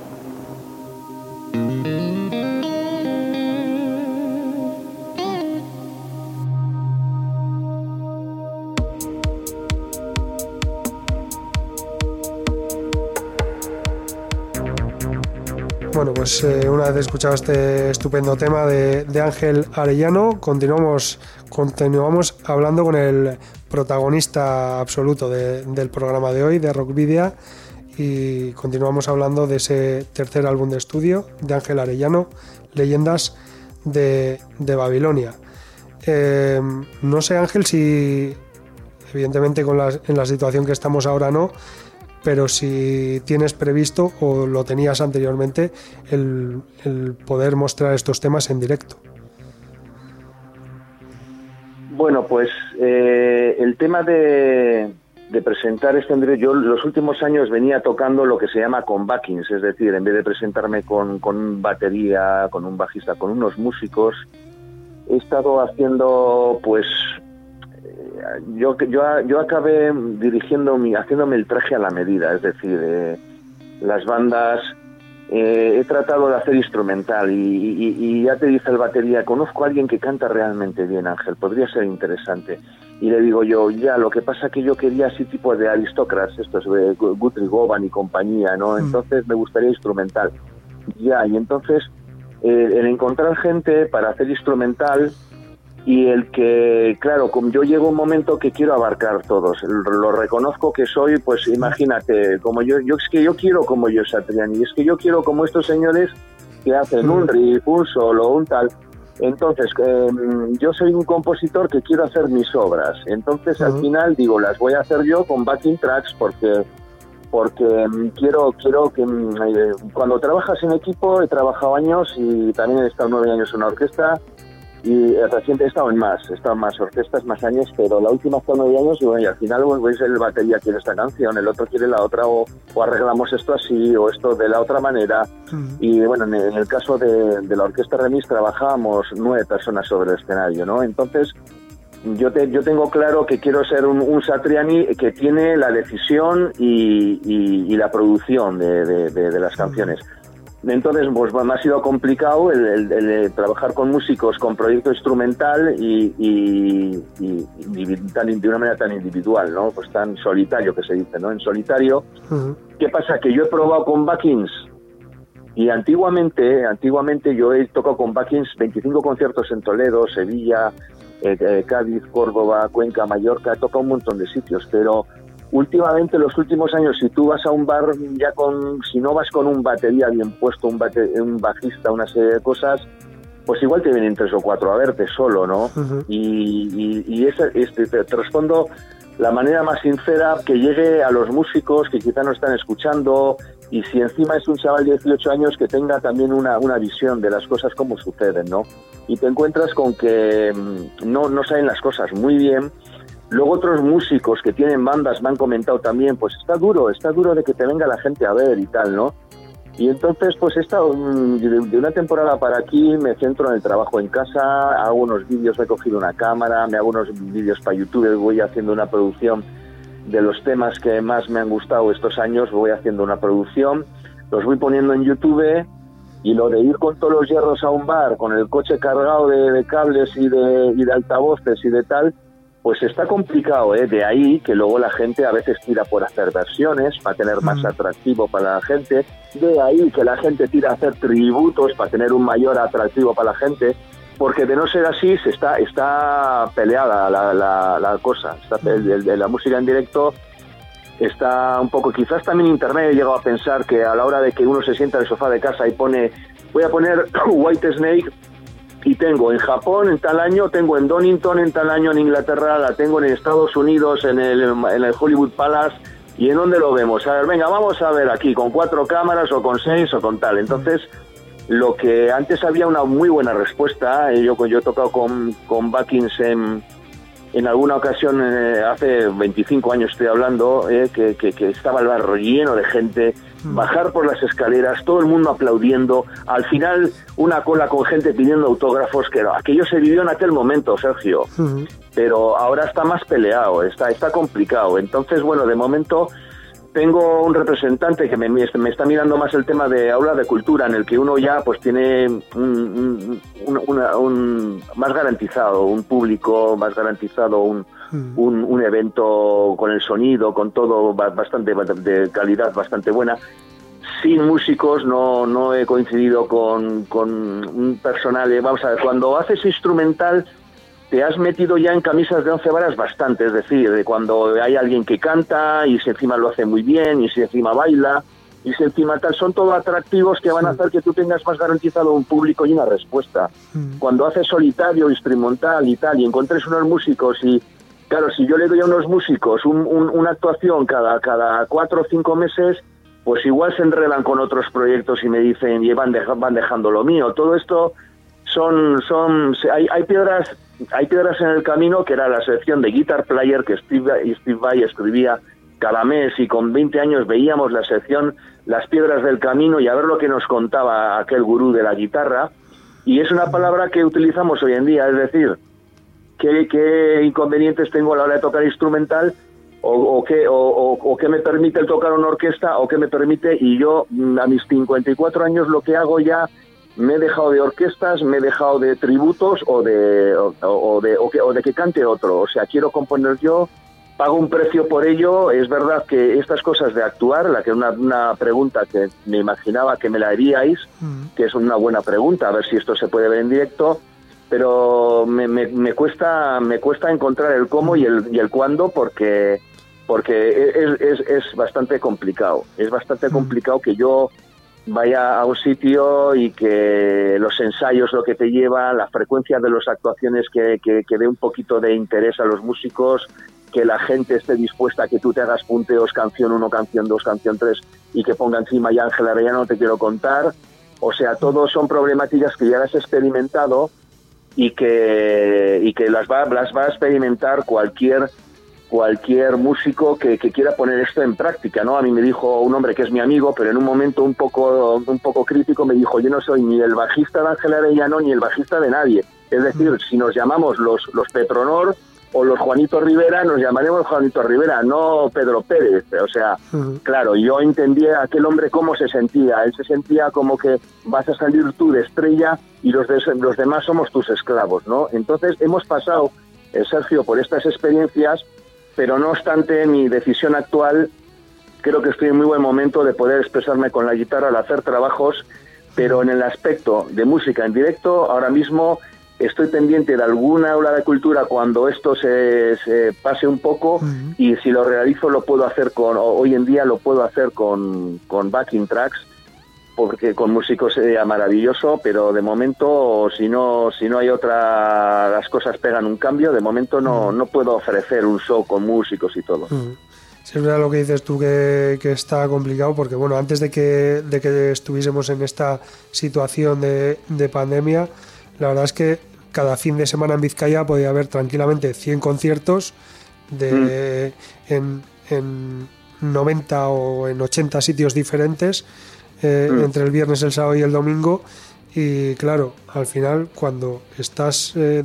Pues eh, una vez escuchado este estupendo tema de, Ángel Arellano, continuamos, continuamos hablando con el protagonista absoluto del programa de hoy, de Rock Video, y continuamos hablando de ese tercer álbum de estudio de Ángel Arellano, Leyendas de, Babilonia. Eh, no sé, Ángel, si evidentemente con en la situación que estamos ahora no, pero si tienes previsto o lo tenías anteriormente el, poder mostrar estos temas en directo. Bueno, pues eh, el tema de, presentar este en yo los últimos años venía tocando lo que se llama con backings, es decir, en vez de presentarme con batería, con un bajista, con unos músicos, he estado haciendo pues yo, yo, yo acabé dirigiendo mi, haciéndome el traje a la medida, es decir, eh, las bandas eh, he tratado de hacer instrumental y, ya te dice el batería, conozco a alguien que canta realmente bien, Ángel, podría ser interesante. Y le digo yo, ya, lo que pasa que yo quería así tipo de aristócratas, estos de Guthrie Govan y compañía, ¿no? Mm. Entonces me gustaría instrumental. Ya, y entonces eh, el encontrar gente para hacer instrumental y el que, claro, como yo llego un momento que quiero abarcar todos, lo reconozco que soy, pues imagínate, como yo, yo es que yo quiero como yo Satriani, es que yo quiero como estos señores que hacen un riff, un solo, un tal. Entonces, em, yo soy un compositor que quiero hacer mis obras. Entonces, al final digo, las voy a hacer yo con backing tracks porque porque em, quiero quiero que em, eh, cuando trabajas en equipo he trabajado años y también he estado nueve años en una orquesta y reciente he estado en más, he estado en más orquestas, más años, pero la última fue nueve años y, bueno, y al final pues, el batería quiere esta canción, el otro quiere la otra, o, arreglamos esto así, o esto de la otra manera. Y bueno, en el, caso de, la orquesta Remis trabajábamos nueve personas sobre el escenario, ¿no? Entonces, yo, te, yo tengo claro que quiero ser un, Satriani que tiene la decisión y, la producción de, las canciones. Entonces, pues me ha sido complicado el, trabajar con músicos con proyecto instrumental y, de una manera tan individual, ¿no? Pues tan solitario que se dice, ¿no? En solitario. ¿Qué pasa? Que yo he probado con backings y antiguamente, antiguamente yo he tocado con backings 25 conciertos en Toledo, Sevilla, eh, eh, Cádiz, Córdoba, Cuenca, Mallorca, he tocado un montón de sitios, pero últimamente los últimos años si tú vas a un bar ya con si no vas con un batería bien puesto un, un bajista una serie de cosas pues igual te vienen tres o cuatro a verte solo no y, y, este, te, respondo la manera más sincera que llegue a los músicos que quizá no están escuchando y si encima es un chaval de 18 años que tenga también una, una visión de las cosas como suceden no y te encuentras con que mm, no, no saben las cosas muy bien Luego otros músicos que tienen bandas me han comentado también, pues está duro, está duro de que te venga la gente a ver y tal, ¿no? Y entonces, pues he estado mm, de una temporada para aquí, me centro en el trabajo en casa, hago unos vídeos, he cogido una cámara, me hago unos vídeos para YouTube, voy haciendo una producción de los temas que más me han gustado estos años, voy haciendo una producción, los voy poniendo en YouTube y lo de ir con todos los hierros a un bar, con el coche cargado de, cables y de, y de altavoces y de tal, pues está complicado, ¿eh? De ahí que luego la gente a veces tira por hacer versiones para tener más mm. atractivo para la gente. De ahí que la gente tira a hacer tributos para tener un mayor atractivo para la gente. Porque de no ser así, se está, está peleada la, la, cosa. Está, mm. la música en directo está un poco, quizás también Internet he llegado a pensar que a la hora de que uno se sienta en el sofá de casa y pone, voy a poner White Snake y tengo en Japón en tal año, tengo en Donington en tal año en Inglaterra, la tengo en Estados Unidos en el, en el Hollywood Palace y en dónde lo vemos. A ver, venga, vamos a ver aquí con cuatro cámaras o con seis o con tal. Entonces, lo que antes había una muy buena respuesta, eh, yo, yo he tocado con, con en, en alguna ocasión, eh, hace 25 años estoy hablando, eh, que, que, estaba el barro lleno de gente. Bajar por las escaleras, todo el mundo aplaudiendo, al final una cola con gente pidiendo autógrafos, que aquello se vivió en aquel momento, Sergio, pero ahora está más peleado, está, está complicado. Entonces, bueno, de momento tengo un representante que me, me, está mirando más el tema de aula de cultura, en el que uno ya pues tiene un, un, más garantizado un público, más garantizado un, mm. un, evento con el sonido, con todo bastante de calidad bastante buena. Sin músicos no, no he coincidido con, con un personal. Vamos a ver, cuando haces instrumental te has metido ya en camisas de once varas bastante, es decir, de cuando hay alguien que canta y si encima lo hace muy bien y si encima baila y si encima tal, son todos atractivos que van a hacer que tú tengas más garantizado un público y una respuesta. Mm. Cuando haces solitario, instrumental y tal, y encuentres unos músicos y, claro, si yo le doy a unos músicos una actuación cada, cada cuatro o cinco meses, pues igual se enredan con otros proyectos y me dicen, y van, van dejando lo mío. Todo esto son, son, hay, hay piedras hay piedras en el camino, que era la sección de Guitar Player que Steve, Steve Vai escribía cada mes y con 20 años veíamos la sección Las piedras del camino y a ver lo que nos contaba aquel gurú de la guitarra. Y es una palabra que utilizamos hoy en día, es decir, qué, qué inconvenientes tengo a la hora de tocar instrumental o, o, qué, o, o, qué me permite el tocar una orquesta o qué me permite, y yo mm, a mis 54 años lo que hago ya me he dejado de orquestas, me he dejado de tributos o de, o, de, o, de que cante otro. O sea, quiero componer yo, pago un precio por ello. Es verdad que estas cosas de actuar, la que una, una pregunta que me imaginaba que me la haríais, mm. que es una buena pregunta, a ver si esto se puede ver en directo, pero me, me, cuesta me cuesta encontrar el cómo y el, y el cuándo porque porque es, es, es bastante complicado. Es bastante mm. complicado que yo vaya a un sitio y que los ensayos lo que te lleva, la frecuencia de las actuaciones que, que, dé un poquito de interés a los músicos, que la gente esté dispuesta a que tú te hagas punteos canción 1, canción 2, canción 3 y que ponga encima ya Ángel Arellano, no te quiero contar. O sea, todos son problemáticas que ya has experimentado y que, y que las, va, las va a experimentar cualquier cualquier músico que, quiera poner esto en práctica, ¿no? A mí me dijo un hombre que es mi amigo, pero en un momento un poco, un poco crítico me dijo, yo no soy ni el bajista de Ángel Arellano ni el bajista de nadie. Es decir, si nos llamamos los, los Petronor o los Juanito Rivera, nos llamaremos Juanito Rivera, no Pedro Pérez. O sea, claro, yo entendía a aquel hombre cómo se sentía. Él se sentía como que vas a salir tú de estrella y los, los demás somos tus esclavos, ¿no? Entonces hemos pasado, eh, Sergio, por estas experiencias pero no obstante mi decisión actual, creo que estoy en muy buen momento de poder expresarme con la guitarra al hacer trabajos, pero en el aspecto de música en directo, ahora mismo estoy pendiente de alguna aula de cultura cuando esto se, pase un poco y si lo realizo lo puedo hacer con, hoy en día lo puedo hacer con, con backing tracks porque con músicos sería maravilloso, pero de momento, si no, si no hay otra, las cosas pegan un cambio, de momento no, no puedo ofrecer un show con músicos y todo. Sí, es verdad lo que dices tú que, que, está complicado, porque bueno, antes de que, de que estuviésemos en esta situación de, de pandemia, la verdad es que cada fin de semana en Vizcaya podía haber tranquilamente 100 conciertos de, mm. en, en 90 o en 80 sitios diferentes eh, mm. entre el viernes, el sábado y el domingo. Y claro, al final, cuando estás eh,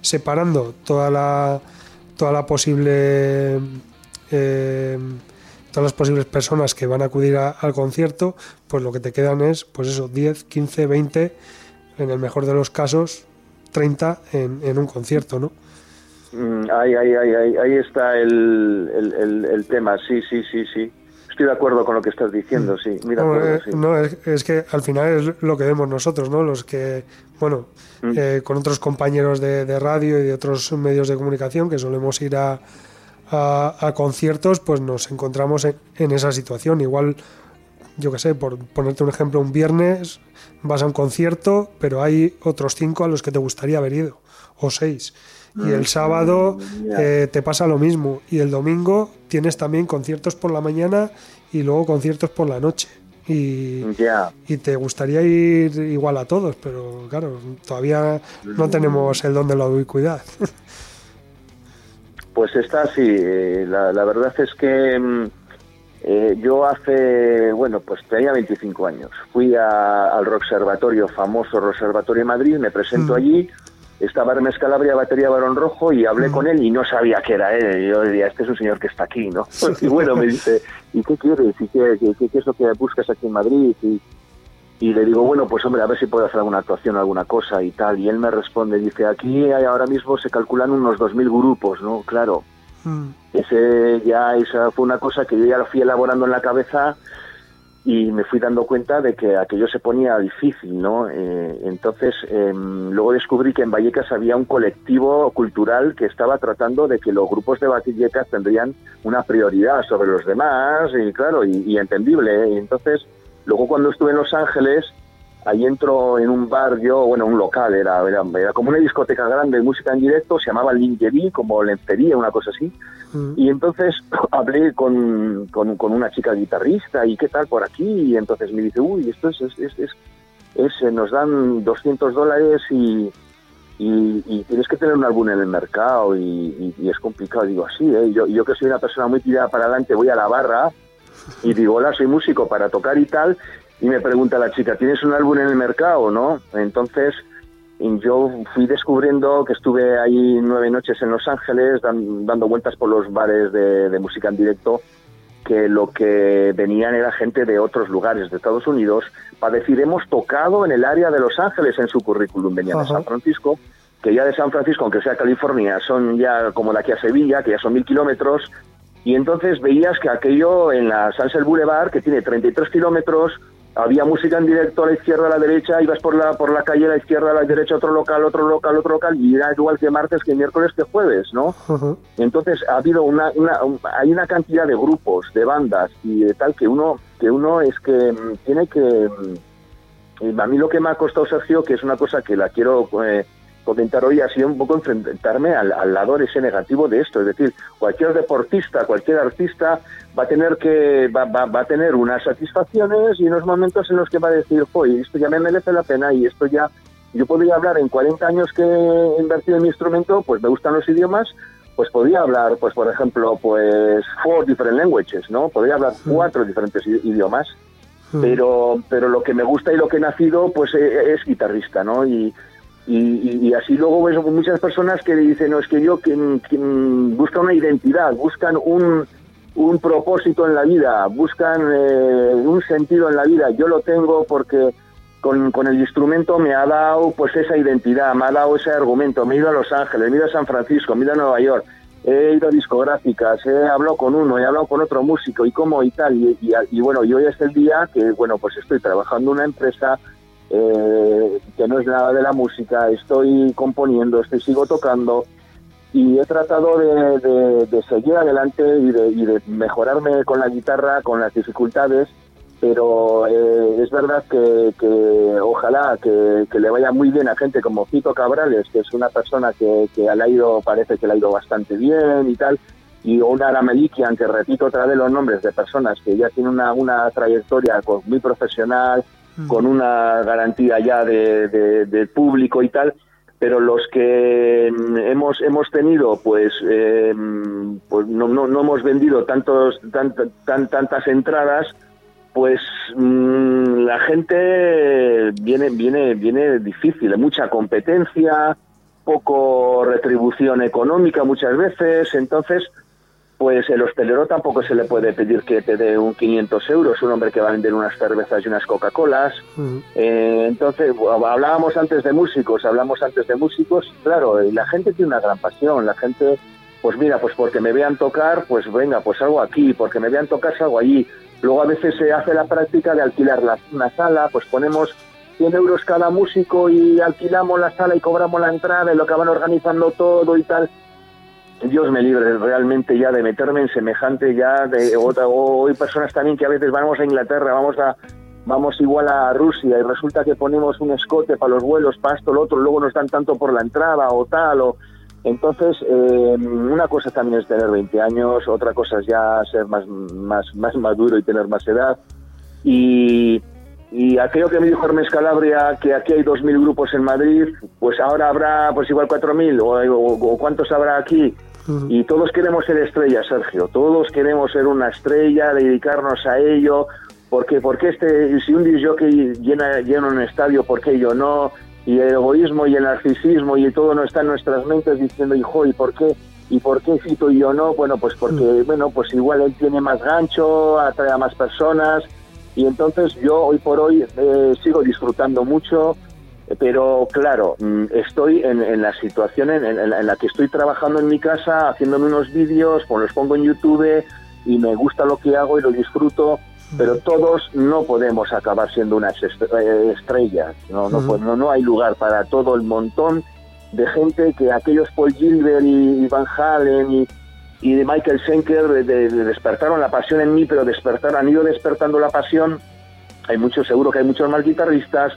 separando toda la, toda la posible. Eh, todas las posibles personas que van a acudir al concierto, pues lo que te quedan es, pues eso, 10, 15, 20, en el mejor de los casos, 30 en, en un concierto, ¿no? Mm, ahí, ahí, ahí, ahí, está el, el, el tema, sí, sí, sí, sí. Estoy de acuerdo con lo que estás diciendo, sí. no, eh, es, que al final es lo que vemos nosotros, ¿no? Los que, bueno, mm. eh, con otros compañeros de, radio y de otros medios de comunicación que solemos ir a, a, conciertos, pues nos encontramos en, esa situación. Igual, yo qué sé, por ponerte un ejemplo, un viernes vas a un concierto, pero hay otros cinco a los que te gustaría haber ido, o seis. Y el sábado eh, te pasa lo mismo. Y el domingo tienes también conciertos por la mañana y luego conciertos por la noche. Y, y te gustaría ir igual a todos, pero claro, todavía no tenemos el don de la ubicuidad. Pues está así. Eh, la, la, verdad es que mm, eh, yo hace, bueno, pues tenía 25 años. Fui al Roxervatorio, famoso Roxervatorio de Madrid, me presento allí estaba Hermes Calabria, batería Barón Rojo, y hablé con él y no sabía qué era él. Yo diría, este es un señor que está aquí, ¿no? y bueno, me dice, ¿y qué quieres? ¿Y qué, qué, es lo que buscas aquí en Madrid? Y, y le digo, bueno, pues hombre, a ver si puedo hacer alguna actuación, alguna cosa y tal. Y él me responde, dice, aquí hay, ahora mismo se calculan unos 2.000 grupos, ¿no? Claro. Mm. Ese ya, esa fue una cosa que yo ya lo fui elaborando en la cabeza y me fui dando cuenta de que aquello se ponía difícil, ¿no? Eh, entonces, em, luego descubrí que en Vallecas había un colectivo cultural que estaba tratando de que los grupos de Vallecas tendrían una prioridad sobre los demás, y claro, y, entendible. ¿eh? Entonces, luego cuando estuve en Los Ángeles, ahí entro en un bar, yo, bueno, un local, era, era, como una discoteca grande de música en directo, se llamaba Lingerie, como lencería, una cosa así. Mm. Y entonces hablé con, con, una chica guitarrista, y qué tal por aquí, y entonces me dice, uy, esto es, es, es, es, eh, nos dan 200 dólares y, y, tienes que tener un álbum en el mercado y, es complicado. Digo, así, ¿eh? Yo, yo que soy una persona muy tirada para adelante, voy a la barra y digo, hola, soy músico para tocar y tal, y me pregunta la chica, ¿tienes un álbum en el mercado, no? Entonces yo fui descubriendo que estuve ahí nueve noches en Los Ángeles dando vueltas por los bares de, música en directo que lo que venían era gente de otros lugares de Estados Unidos para decir hemos tocado en el área de Los Ángeles en su currículum venían de San Francisco que ya de San Francisco aunque sea California son ya como de aquí a Sevilla que ya son mil kilómetros. Y entonces veías que aquello en la Sunset Boulevard que tiene 33 kilómetros había música en directo a la izquierda, a la derecha, ibas por la por la calle a la izquierda, a la derecha, otro local, otro local, otro local, y era igual que martes, que miércoles, que jueves, ¿no? Entonces ha habido una, una, hay una cantidad de grupos, de bandas y de tal que uno que uno es que mm, tiene que mm, a mí lo que me ha costado Sergio, que es una cosa que la quiero eh, comentar hoy ha sido un poco enfrentarme al, lado ese negativo de esto. Es decir, cualquier deportista, cualquier artista va a tener que va, va, a tener unas satisfacciones y unos momentos en los que va a decir, oye, esto ya me merece la pena y esto ya... Yo podría hablar en 40 años que he invertido en mi instrumento, pues me gustan los idiomas, pues podría hablar, pues por ejemplo, pues four different languages, ¿no? Podría hablar cuatro diferentes idiomas, pero pero lo que me gusta y lo que he nacido, pues e, es guitarrista, ¿no? Y, y, así luego ves muchas personas que dicen, no, es que yo que, buscan una identidad, buscan un, un propósito en la vida, buscan eh, un sentido en la vida. Yo lo tengo porque con, con, el instrumento me ha dado pues esa identidad, me ha dado ese argumento. Me he ido a Los Ángeles, me he ido a San Francisco, me he ido a Nueva York, he ido a discográficas, he hablado con uno, he hablado con otro músico y cómo y tal. Y, y, y bueno, y hoy es el día que, bueno, pues estoy trabajando en una empresa eh, que no es nada de la música, estoy componiendo, estoy sigo tocando y he tratado de, seguir adelante y de, mejorarme con la guitarra, con las dificultades, pero eh, es verdad que, ojalá que, le vaya muy bien a gente como Fito Cabrales, que es una persona que, ha ido, parece que le ha ido bastante bien y tal, y una Aramelikian, que repito otra vez los nombres de personas que ya tienen una, una trayectoria muy profesional, con una garantía ya de, público y tal, pero los que hemos hemos tenido pues, eh, pues no, no, no, hemos vendido tantos tan, tantas entradas pues mm, la gente viene viene viene difícil mucha competencia poco retribución económica muchas veces entonces pues el hostelero tampoco se le puede pedir que te dé un 500 euros, un hombre que va a vender unas cervezas y unas Coca-Colas. Eh, entonces, hablábamos antes de músicos, hablamos antes de músicos, claro, y la gente tiene una gran pasión, la gente, pues mira, pues porque me vean tocar, pues venga, pues algo aquí, porque me vean tocar, algo allí. Luego a veces se hace la práctica de alquilar la, una sala, pues ponemos 100 euros cada músico y alquilamos la sala y cobramos la entrada y lo que van organizando todo y tal Dios me libre realmente ya de meterme en semejante ya de otra o hay personas también que a veces vamos a Inglaterra, vamos a vamos igual a Rusia y resulta que ponemos un escote para los vuelos, para esto, lo otro, luego nos dan tanto por la entrada o tal o entonces eh, una cosa también es tener 20 años, otra cosa es ya ser más más más maduro y tener más edad y y aquello que me dijo Hermes Calabria, que aquí hay 2.000 grupos en Madrid, pues ahora habrá pues igual 4.000 o, o, cuántos habrá aquí. Y todos queremos ser estrellas, Sergio. Todos queremos ser una estrella, dedicarnos a ello. Porque, porque este, si un disc que llena, llena un estadio, ¿por qué yo no? y el egoísmo y el narcisismo y todo no está en nuestras mentes diciendo, hijo, ¿y por qué? ¿Y por qué Fito y yo no? Bueno, pues porque, bueno, pues igual él tiene más gancho, atrae a más personas, y entonces yo hoy por hoy eh, sigo disfrutando mucho, pero claro, mm, estoy en, la situación en, la que estoy trabajando en mi casa, haciéndome unos vídeos, pues los pongo en YouTube y me gusta lo que hago y lo disfruto, pero todos no podemos acabar siendo unas eh, estrellas, no, no, no, hay lugar para todo el montón de gente que aquellos Paul Gilbert y, Van Halen y, y de Michael Schenker despertaron la pasión en mí, pero despertaron, han ido despertando la pasión. Hay muchos, seguro que hay muchos más guitarristas,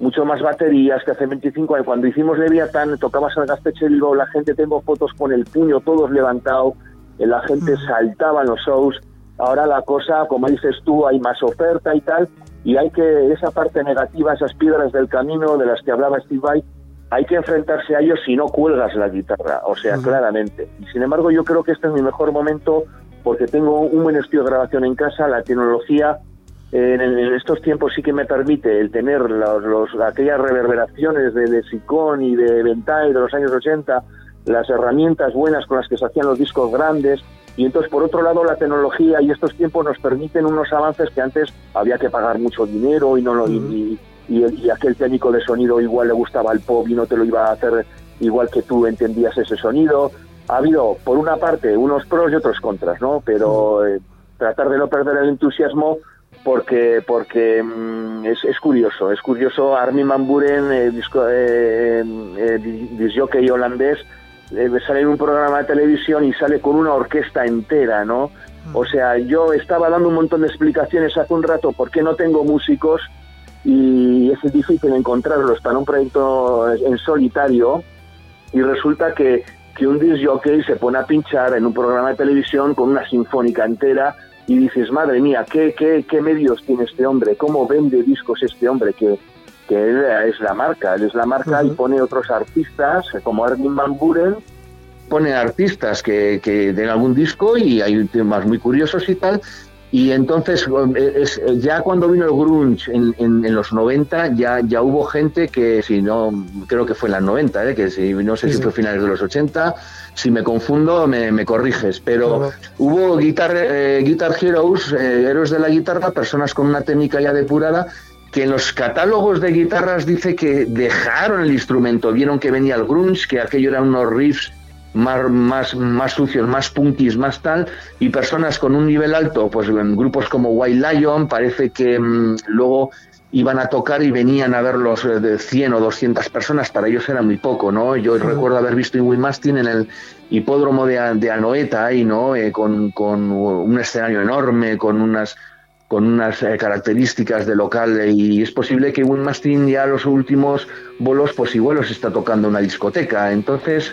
mucho más baterías que hace 25 años. Cuando hicimos Leviathan, tocabas al Gasteche la gente, tengo fotos con el puño todos levantado, eh, la gente saltaba en los shows. Ahora la cosa, como dices tú, hay más oferta y tal, y hay que, esa parte negativa, esas piedras del camino de las que hablaba Steve Vai, hay que enfrentarse a ellos si no cuelgas la guitarra, o sea, claramente. Y sin embargo, yo creo que este es mi mejor momento porque tengo un buen estudio de grabación en casa, la tecnología en, estos tiempos sí que me permite el tener los, aquellas reverberaciones de, de Sicón y de Ventai de los años 80, las herramientas buenas con las que se hacían los discos grandes, y entonces por otro lado la tecnología y estos tiempos nos permiten unos avances que antes había que pagar mucho dinero y no lo, y, y, aquel técnico de sonido igual le gustaba el pop y no te lo iba a hacer igual que tú entendías ese sonido. Ha habido, por una parte, unos pros y otros contras, ¿no? Pero eh, tratar de no perder el entusiasmo porque porque mm, es, es, curioso, es curioso. Armin Van Buren, eh, disco, eh, eh holandés, eh, sale en un programa de televisión y sale con una orquesta entera, ¿no? O sea, yo estaba dando un montón de explicaciones hace un rato por qué no tengo músicos y es difícil encontrarlos para un proyecto en solitario y resulta que, que un disc jockey se pone a pinchar en un programa de televisión con una sinfónica entera y dices, madre mía, ¿qué, qué, qué medios tiene este hombre? ¿Cómo vende discos este hombre? Que, que él es la marca, él es la marca y pone otros artistas como Armin Van Buren, pone artistas que, que den algún disco y hay temas muy curiosos y tal, y entonces, eh, es, eh, ya cuando vino el grunge en, en, los 90, ya, ya hubo gente que, si no, creo que fue en las 90, ¿eh? que si, no sé si fue finales de los 80, si me confundo me, me corriges, pero hubo guitar, guitar heroes, héroes de la guitarra, personas con una técnica ya depurada, que en los catálogos de guitarras dice que dejaron el instrumento, vieron que venía el grunge, que aquello eran unos riffs más, más, más sucios, más punkis, más tal, y personas con un nivel alto, pues en grupos como White Lion, parece que mm, luego iban a tocar y venían a verlos eh, de 100 o 200 personas, para ellos era muy poco, ¿no? Yo recuerdo haber visto Win Mastin en el hipódromo de, de Anoeta ahí, ¿no? Eh, con, con, un escenario enorme, con unas con unas eh, características de local y es posible que Win Mastin ya los últimos bolos pues igual los está tocando una discoteca entonces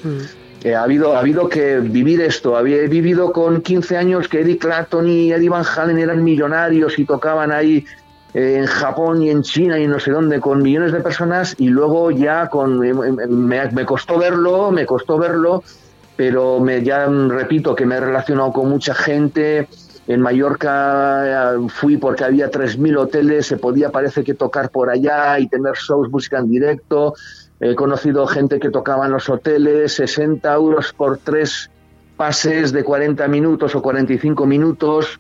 mm ha, habido, ha habido que vivir esto. Había vivido con 15 años que Eddie Clapton y Eddie Van Halen eran millonarios y tocaban ahí eh, en Japón y en China y no sé dónde con millones de personas y luego ya con me, me costó verlo, me costó verlo, pero me, ya repito que me he relacionado con mucha gente. En Mallorca eh, fui porque había 3.000 hoteles, se podía parece que tocar por allá y tener shows, música en directo. He conocido gente que tocaba en los hoteles 60 euros por tres pases de 40 minutos o 45 minutos.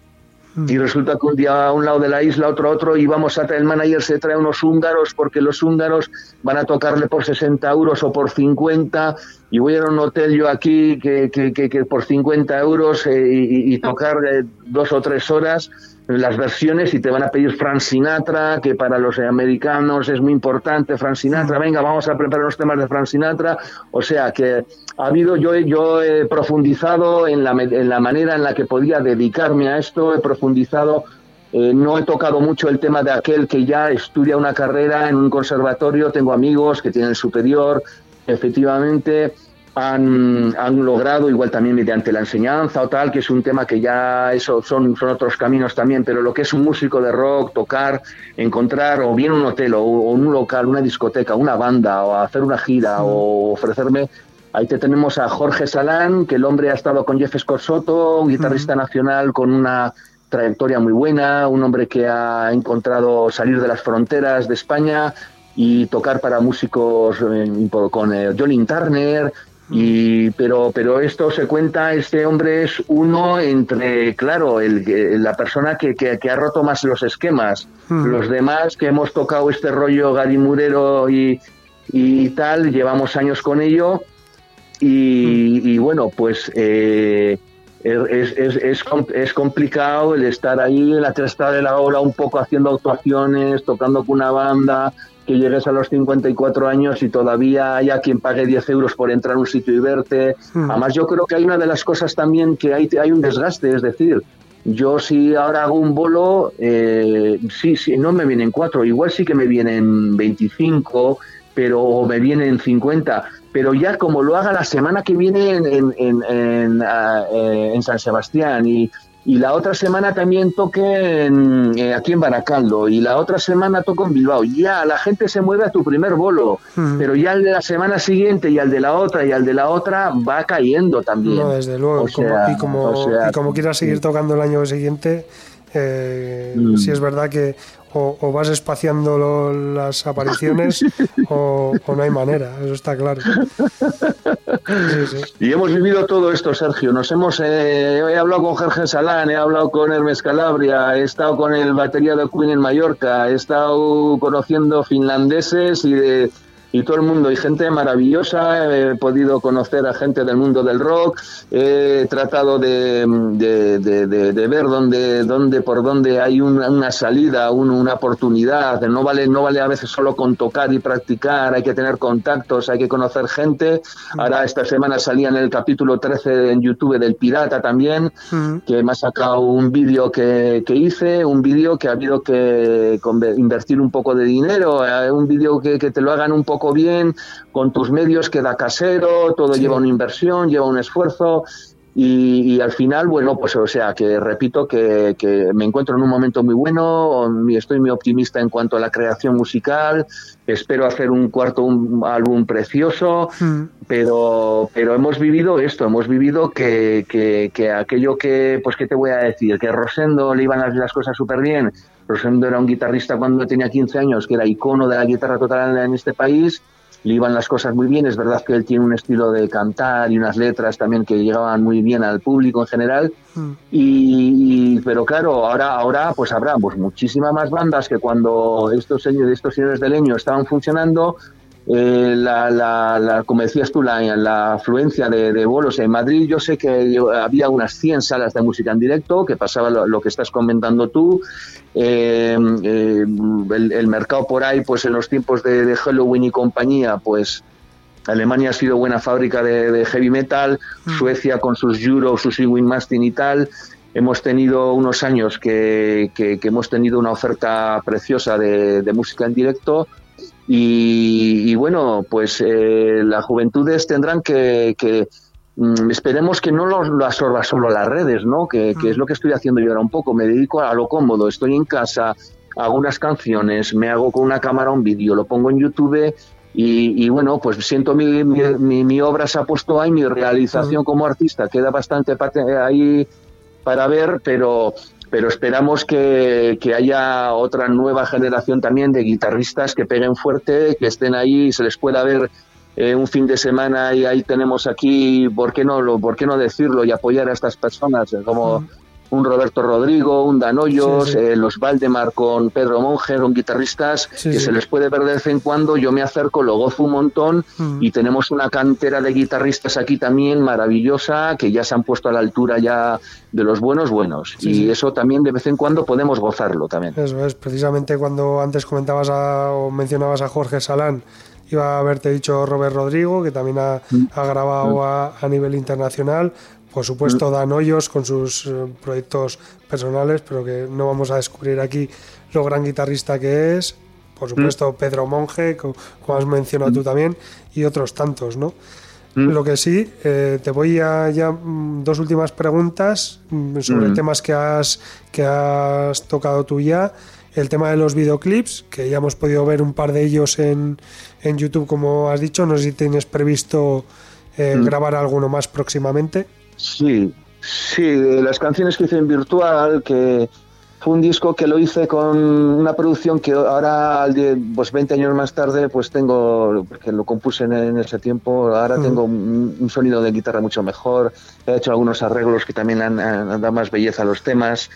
Y mm. resulta que un día a un lado de la isla, otro a otro, y vamos a traer, el manager se trae unos húngaros porque los húngaros van a tocarle por 60 euros o por 50, y voy a ir a un hotel yo aquí que, que, que, por 50 euros eh, y, tocar eh, dos o tres horas las versiones y te van a pedir Frank Sinatra, que para los americanos es muy importante, Frank Sinatra, venga, vamos a preparar los temas de Frank Sinatra, o sea que ha habido, yo, yo he profundizado en la, en la manera en la que podía dedicarme a esto, he profundizado, eh, no he tocado mucho el tema de aquel que ya estudia una carrera en un conservatorio, tengo amigos que tienen superior, efectivamente, han, han, logrado, igual también mediante la enseñanza o tal, que es un tema que ya eso son, son otros caminos también, pero lo que es un músico de rock, tocar, encontrar o bien un hotel o, un local, una discoteca, una banda o hacer una gira o ofrecerme Ahí te tenemos a Jorge Salán, que el hombre ha estado con Jeff Scorsoto, un guitarrista nacional con una trayectoria muy buena, un hombre que ha encontrado salir de las fronteras de España, y tocar para músicos eh, con eh, Johnny Turner. Y, pero, pero esto se cuenta, este hombre es uno entre, claro, el, la persona que, que, ha roto más los esquemas. Hmm. Los demás que hemos tocado este rollo Gary Murero y, y tal, llevamos años con ello. Y, hmm. y bueno, pues eh, es, es, es, es, complicado el estar ahí en la cresta de la ola un poco haciendo actuaciones, tocando con una banda, que llegues a los 54 años y todavía haya quien pague 10 euros por entrar a un sitio y verte. Hmm. Además, yo creo que hay una de las cosas también que hay, hay un desgaste, es decir, yo si ahora hago un bolo, eh, sí, sí, no me vienen cuatro, igual sí que me vienen 25, pero me vienen 50, pero ya como lo haga la semana que viene en, en, en, en ah, eh, San Sebastián y, y la otra semana también toque eh, aquí en Baracaldo y la otra semana toco en Bilbao. Ya la gente se mueve a tu primer bolo, pero ya el de la semana siguiente y al de la otra y al de la otra va cayendo también. No, desde luego. y, como, quieras seguir tocando el año siguiente, eh, mm. si es verdad que o, vas espaciando las apariciones o, no hay manera, eso está claro. Y hemos vivido todo esto, Sergio. Nos hemos, eh, he hablado con Jorge Salán, he hablado con Hermes Calabria, he estado con el batería de Queen en Mallorca, he estado conociendo finlandeses y de y todo el mundo, y gente maravillosa, he podido conocer a gente del mundo del rock, he tratado de, de, ver dónde, dónde, por dónde hay una, salida, una oportunidad, no vale, no vale a veces solo con tocar y practicar, hay que tener contactos, hay que conocer gente. Ahora esta semana salía en el capítulo 13 en YouTube del Pirata también, que me ha sacado un vídeo que, que hice, un vídeo que ha habido que invertir un poco de dinero, eh, un vídeo que, que te lo hagan un poco bien, con tus medios queda casero, todo lleva una inversión, lleva un esfuerzo. Y, al final, bueno, pues o sea, que repito que, me encuentro en un momento muy bueno, estoy muy optimista en cuanto a la creación musical, espero hacer un cuarto un álbum precioso, hmm. pero, pero hemos vivido esto, hemos vivido que, que, aquello que, pues, ¿qué te voy a decir? Que Rosendo le iban a las cosas súper bien, Rosendo era un guitarrista cuando tenía 15 años, que era icono de la guitarra total en este país, le iban las cosas muy bien, es verdad que él tiene un estilo de cantar y unas letras también que llegaban muy bien al público en general, mm. y, pero claro, ahora, ahora pues habrá pues, muchísimas más bandas que cuando estos estos señores de leño estaban funcionando, eh, la, la, como decías tú, la, la afluencia de, de, bolos en Madrid, yo sé que había unas 100 salas de música en directo, que pasaba lo, que estás comentando tú, eh, eh, el, mercado por ahí, pues en los tiempos de, Halloween y compañía, pues Alemania ha sido buena fábrica de, heavy metal, mm. Suecia con sus Euro, sus Ewing Mastin y tal, hemos tenido unos años que, que, hemos tenido una oferta preciosa de, de música en directo, y, bueno, pues eh, las juventudes tendrán que, mm, esperemos que no lo, absorba solo las redes, ¿no? Que, es lo que estoy haciendo yo ahora un poco. Me dedico a lo cómodo, estoy en casa, hago unas canciones, me hago con una cámara un vídeo, lo pongo en YouTube y, bueno, pues siento mi, mi, mi, obra se ha puesto ahí, mi realización como artista queda bastante ahí para ver, pero pero esperamos que, haya otra nueva generación también de guitarristas que peguen fuerte, que estén ahí y se les pueda ver eh, un fin de semana y ahí tenemos aquí, ¿por qué no, lo, por qué no decirlo y apoyar a estas personas? Como, un Roberto Rodrigo, un Dan Hoyos, eh, los Valdemar con Pedro Monge, un guitarristas que se les puede ver de vez en cuando. Yo me acerco, lo gozo un montón mm. y tenemos una cantera de guitarristas aquí también maravillosa que ya se han puesto a la altura ya de los buenos buenos y eso también de vez en cuando podemos gozarlo también. Eso es, precisamente cuando antes comentabas o mencionabas a Jorge Salán iba a haberte dicho Robert Rodrigo, que también ha, mm. grabado mm. a, a, nivel internacional. Por supuesto, Dan Hoyos con sus eh, proyectos personales, pero que no vamos a descubrir aquí lo gran guitarrista que es. Por supuesto, Pedro Monge, como, has mencionado tú también, y otros tantos, ¿no? Lo que sí, eh, te voy a ya mm, dos últimas preguntas mm, sobre temas que has, que has tocado tú ya. El tema de los videoclips, que ya hemos podido ver un par de ellos en, en YouTube, como has dicho. No sé si tienes previsto eh, grabar alguno más próximamente. Sí, sí, las canciones que hice en virtual, que fue un disco que lo hice con una producción que ahora, pues 20 años más tarde, pues tengo, que lo compuse en, ese tiempo, ahora tengo un, sonido de guitarra mucho mejor, he hecho algunos arreglos que también han, dado más belleza a los temas.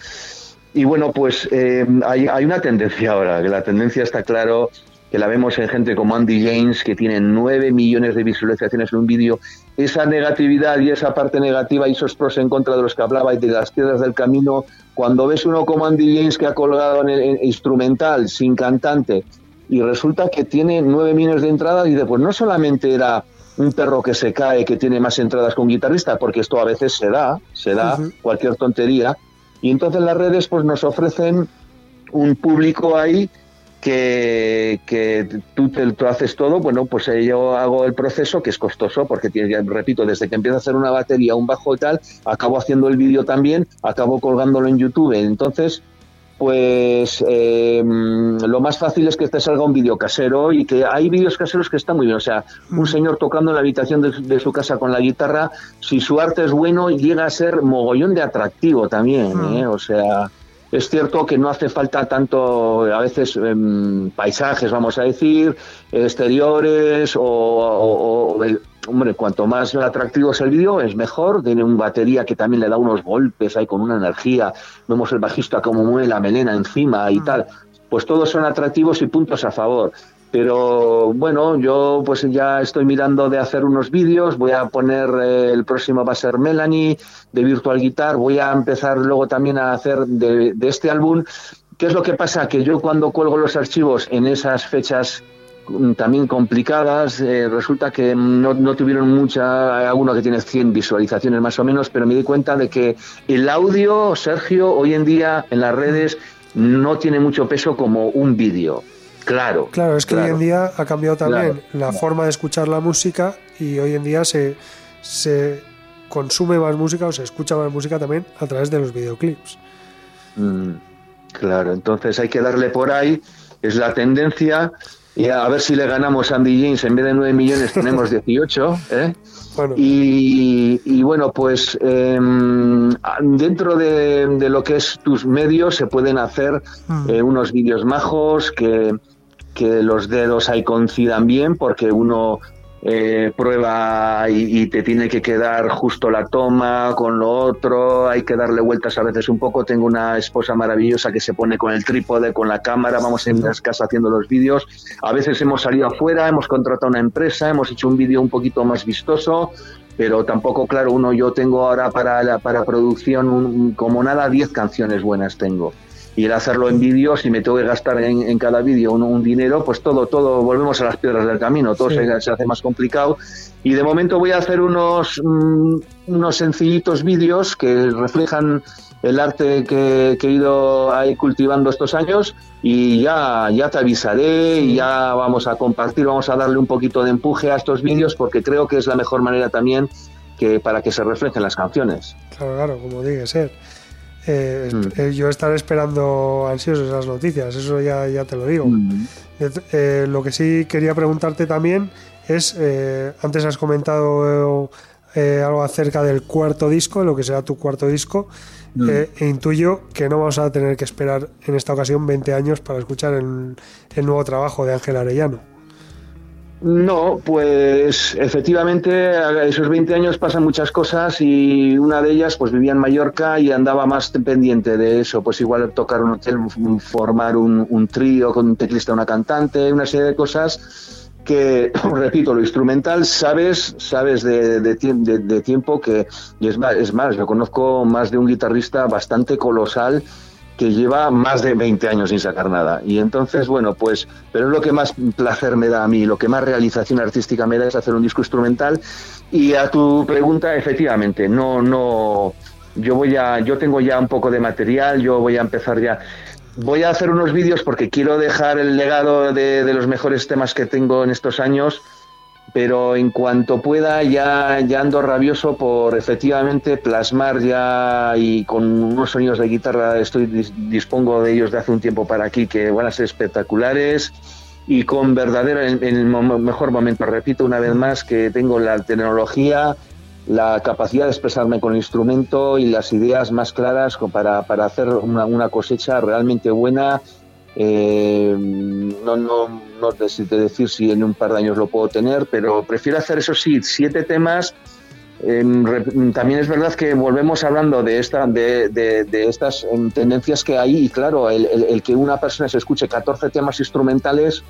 Y bueno, pues eh, hay, hay, una tendencia ahora, que la tendencia está claro, que la vemos en gente como Andy James, que tiene 9 millones de visualizaciones en un vídeo, esa negatividad y esa parte negativa y esos pros en contra de los que hablaba y de las piedras del camino, cuando ves uno como Andy James que ha colgado en el instrumental, sin cantante, y resulta que tiene 9 millones de entradas, y después no solamente era un perro que se cae, que tiene más entradas que un guitarrista, porque esto a veces se da, se da cualquier tontería, y entonces las redes pues nos ofrecen un público ahí que, que tú, te, haces todo, bueno, pues yo hago el proceso que es costoso, porque repito, desde que empiezo a hacer una batería, un bajo y tal, acabo haciendo el vídeo también, acabo colgándolo en YouTube. Entonces, pues eh, lo más fácil es que te salga un vídeo casero y que hay vídeos caseros que están muy bien. O sea, un señor tocando en la habitación de, su casa con la guitarra, si su arte es bueno, llega a ser mogollón de atractivo también. ¿eh? O sea, es cierto que no hace falta tanto, a veces, em, paisajes, vamos a decir, exteriores o, hombre, cuanto más atractivo es el vídeo, es mejor. Tiene una batería que también le da unos golpes ahí con una energía. Vemos el bajista como mueve la melena encima y tal. Pues todos son atractivos y puntos a favor. Pero bueno, yo pues ya estoy mirando de hacer unos vídeos, voy a poner, eh, el próximo va a ser Melanie de Virtual Guitar, voy a empezar luego también a hacer de, este álbum. ¿Qué es lo que pasa? Que yo cuando cuelgo los archivos en esas fechas mm, también complicadas, eh, resulta que no, tuvieron mucha, alguno que tiene 100 visualizaciones más o menos, pero me di cuenta de que el audio, Sergio, hoy en día en las redes no tiene mucho peso como un vídeo. Claro. Claro, es que hoy en día ha cambiado también la forma de escuchar la música y hoy en día se, se consume más música o se escucha más música también a través de los videoclips. Mm, claro, entonces hay que darle por ahí, es la tendencia, y a ver si le ganamos a Andy James, en vez de 9 millones tenemos 18, ¿eh? Y, bueno, pues em, dentro de, lo que es tus medios se pueden hacer mm. eh, unos vídeos majos que, que los dedos ahí coincidan bien porque uno eh, prueba y, te tiene que quedar justo la toma con lo otro, hay que darle vueltas a veces un poco. Tengo una esposa maravillosa que se pone con el trípode, con la cámara, vamos en las casas haciendo los vídeos. A veces hemos salido afuera, hemos contratado una empresa, hemos hecho un vídeo un poquito más vistoso, pero tampoco, claro, uno yo tengo ahora para, la, para producción como nada 10 canciones buenas tengo y el hacerlo en vídeo, si me tengo que gastar en, cada vídeo un, dinero, pues todo, todo, volvemos a las piedras del camino, todo se, hace más complicado. Y de momento voy a hacer unos, mm, unos sencillitos vídeos que reflejan el arte que, he ido ahí cultivando estos años y ya, ya te avisaré y ya vamos a compartir, vamos a darle un poquito de empuje a estos vídeos porque creo que es la mejor manera también que para que se reflejen las canciones. Claro, claro, como dije ser. Eh, mm. eh, yo estaré esperando ansioso esas noticias, eso ya, ya te lo digo. Mm. Eh, lo que sí quería preguntarte también es, antes has comentado algo acerca del cuarto disco, lo que será tu cuarto disco, mm. e intuyo que no vamos a tener que esperar en esta ocasión 20 años para escuchar el, el nuevo trabajo de Ángel Arellano. No, pues efectivamente esos 20 años pasan muchas cosas y una de ellas pues vivía en Mallorca y andaba más pendiente de eso, pues igual tocar un hotel, formar un, trío con un teclista, una cantante, una serie de cosas que, repito, lo instrumental sabes, sabes de, de, tiempo que, y es más, es más, yo conozco más de un guitarrista bastante colosal que lleva más de 20 años sin sacar nada. Y entonces, bueno, pues, pero lo que más placer me da a mí, lo que más realización artística me da es hacer un disco instrumental. Y a tu pregunta, efectivamente, no, no, yo voy a, yo tengo ya un poco de material, yo voy a empezar ya. Voy a hacer unos vídeos porque quiero dejar el legado de los mejores temas que tengo en estos años pero en cuanto pueda ya, ya ando rabioso por efectivamente plasmar ya y con unos sonidos de guitarra estoy dispongo de ellos de hace un tiempo para aquí que van a ser espectaculares y con verdadero en, el mejor momento repito una vez más que tengo la tecnología la capacidad de expresarme con el instrumento y las ideas más claras para, para hacer una, una, cosecha realmente buena. Eh, no, no, no decir si en un par de años lo puedo tener, pero prefiero hacer eso sí, siete temas. también es verdad que volvemos hablando de, esta, de, de, estas em, tendencias que hay y claro, el, que una persona se escuche 14 temas instrumentales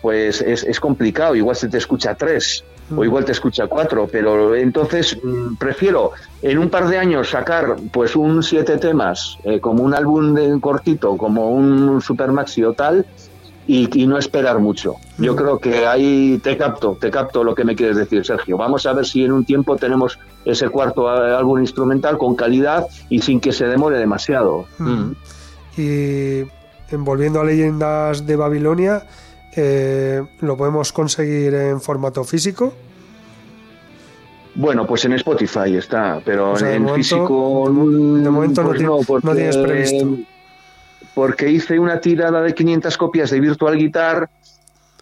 pues es, es complicado, igual se te escucha tres o igual te escucha cuatro, pero entonces mm, prefiero en un par de años sacar pues un siete temas, eh, como un álbum de cortito, como un super maxi o tal, y, no esperar mucho. Yo creo que ahí te capto, te capto lo que me quieres decir, Sergio. Vamos a ver si en un tiempo tenemos ese cuarto álbum instrumental con calidad y sin que se demore demasiado. Mm. Y volviendo a Leyendas de Babilonia, eh, ¿Lo podemos conseguir en formato físico? Bueno, pues en Spotify está, pero en físico. De momento no, pues tienes previsto. Porque hice una tirada de 500 copias de Virtual Guitar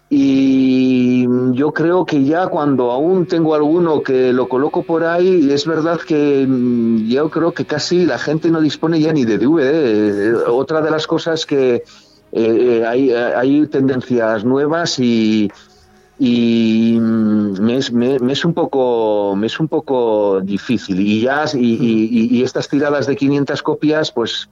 y yo creo que ya cuando aún tengo alguno que lo coloco por ahí, es verdad que mm, yo creo que casi la gente no dispone ya ni de DVD. Otra de las cosas que eh, hay, hay, tendencias nuevas y, y me, es, me, es, un poco me es un poco difícil. Y ya y, y, estas tiradas de 500 copias pues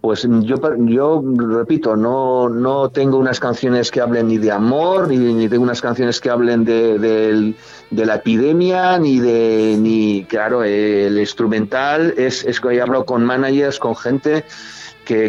pues yo yo repito no no tengo unas canciones que hablen ni de amor ni, ni tengo unas canciones que hablen de, de, de, la epidemia ni de ni claro el instrumental. Es es que hablo con managers con gente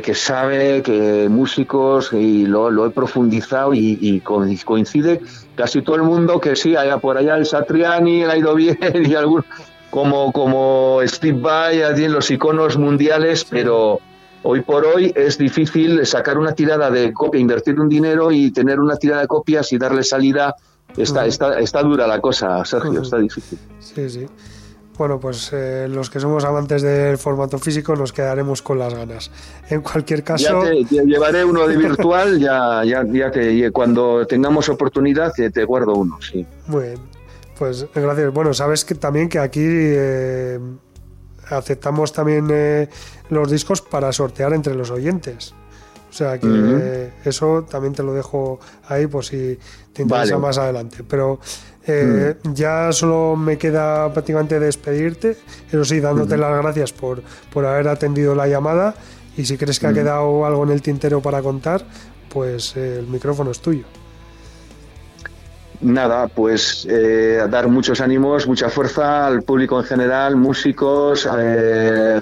que, sabe, que músicos, y lo, he profundizado y, coincide casi todo el mundo que sí, haya por allá el Satriani, ha ido bien y algún como, como Steve Vai, en los iconos mundiales, pero hoy por hoy es difícil sacar una tirada de copia, invertir un dinero y tener una tirada de copias y darle salida. Está, está, está dura la cosa, Sergio, está difícil. Sí, sí. Bueno, pues eh, los que somos amantes del formato físico nos quedaremos con las ganas. En cualquier caso... Ya te, llevaré uno de virtual, ya, ya, ya que cuando tengamos oportunidad te, guardo uno, sí. Muy bien, pues gracias. Bueno, sabes que también que aquí eh, aceptamos también eh, los discos para sortear entre los oyentes. O sea que eso también te lo dejo ahí por si te interesa más adelante. Pero eh, mm. Ya solo me queda prácticamente despedirte, eso sí, dándote las gracias por, por haber atendido la llamada y si crees que ha quedado algo en el tintero para contar, pues eh, el micrófono es tuyo. Nada, pues eh, dar muchos ánimos, mucha fuerza al público en general, músicos,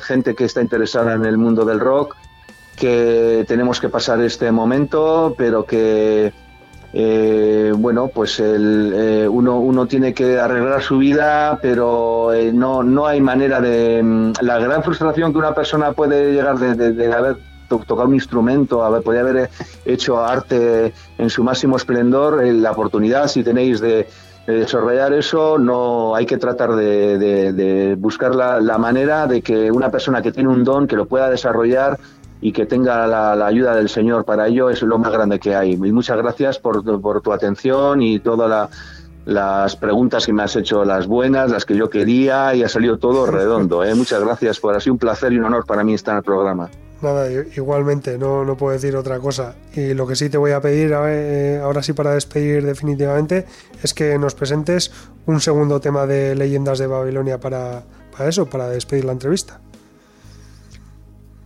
gente que está interesada en el mundo del rock, que tenemos que pasar este momento, pero que eh, bueno, pues el, eh, uno, uno, tiene que arreglar su vida, pero eh, no, no hay manera de... Mm, la gran frustración que una persona puede llegar de, haber tocado un instrumento, haber, podría haber hecho arte en su máximo esplendor, la oportunidad, si tenéis de, desarrollar eso, no hay que tratar de, buscar la, la manera de que una persona que tiene un don, que lo pueda desarrollar, y que tenga la, ayuda del Señor para ello es lo más grande que hay. Y muchas gracias por, tu atención y todas las preguntas que me has hecho, las buenas, las que yo quería y ha salido todo redondo. ¿eh? Muchas gracias por así un placer y un honor para mí estar en el programa. Nada, igualmente, no, no puedo decir otra cosa. Y lo que sí te voy a pedir, eh, ahora sí para despedir definitivamente, es que nos presentes un segundo tema de Leyendas de Babilonia para, para eso, para despedir la entrevista.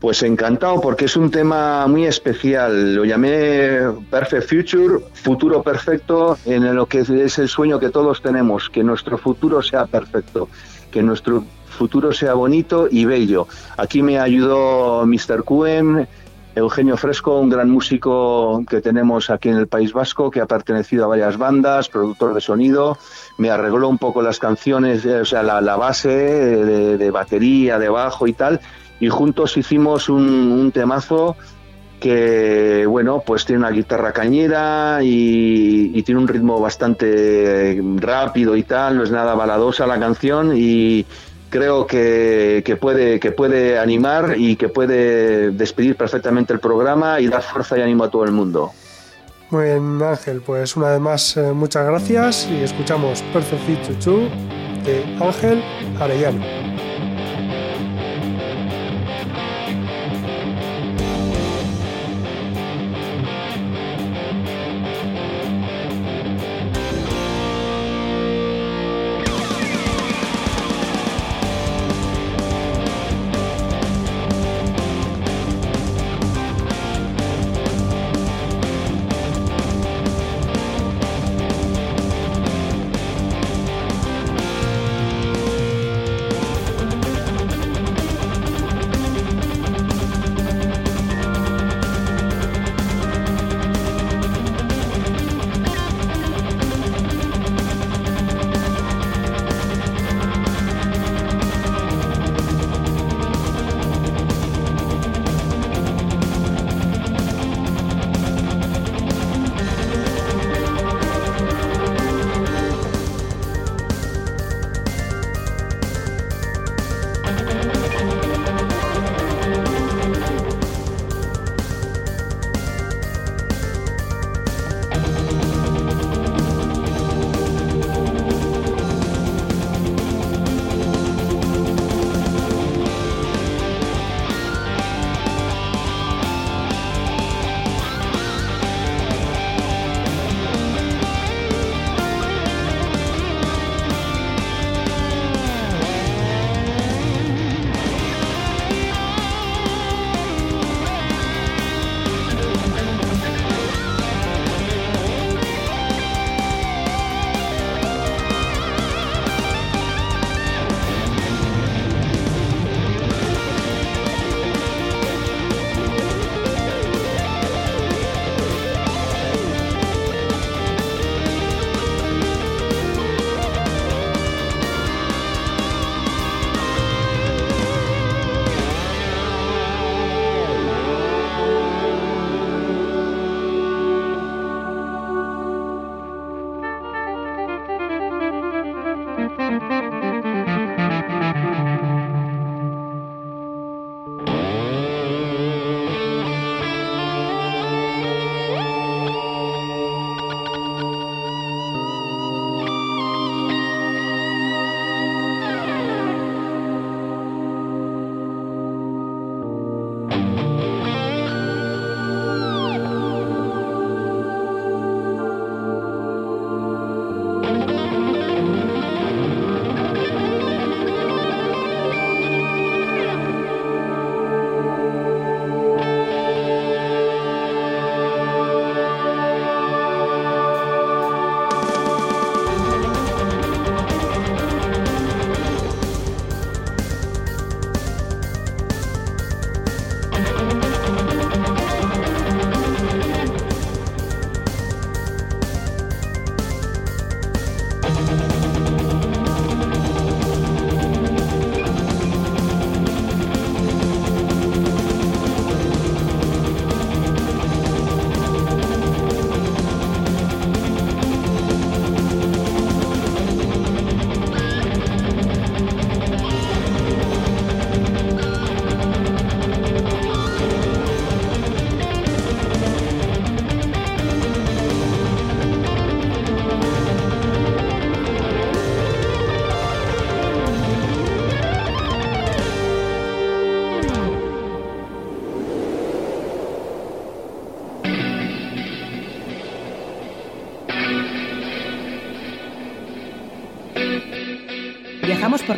Pues encantado porque es un tema muy especial. Lo llamé Perfect Future, futuro perfecto, en lo que es el sueño que todos tenemos, que nuestro futuro sea perfecto, que nuestro futuro sea bonito y bello. Aquí me ayudó Mr. Cuen, Eugenio Fresco, un gran músico que tenemos aquí en el País Vasco, que ha pertenecido a varias bandas, productor de sonido, me arregló un poco las canciones, eh, o sea, la, base de, de, batería, de bajo y tal, y juntos hicimos un, temazo que bueno, pues tiene una guitarra cañera y, tiene un ritmo bastante rápido y tal, no es nada baladosa la canción y creo que, puede, que puede animar y que puede despedir perfectamente el programa y dar fuerza y ánimo a todo el mundo. Muy bien, Ángel, pues una vez más eh, muchas gracias y escuchamos Perfect Fit de Ángel Arellano.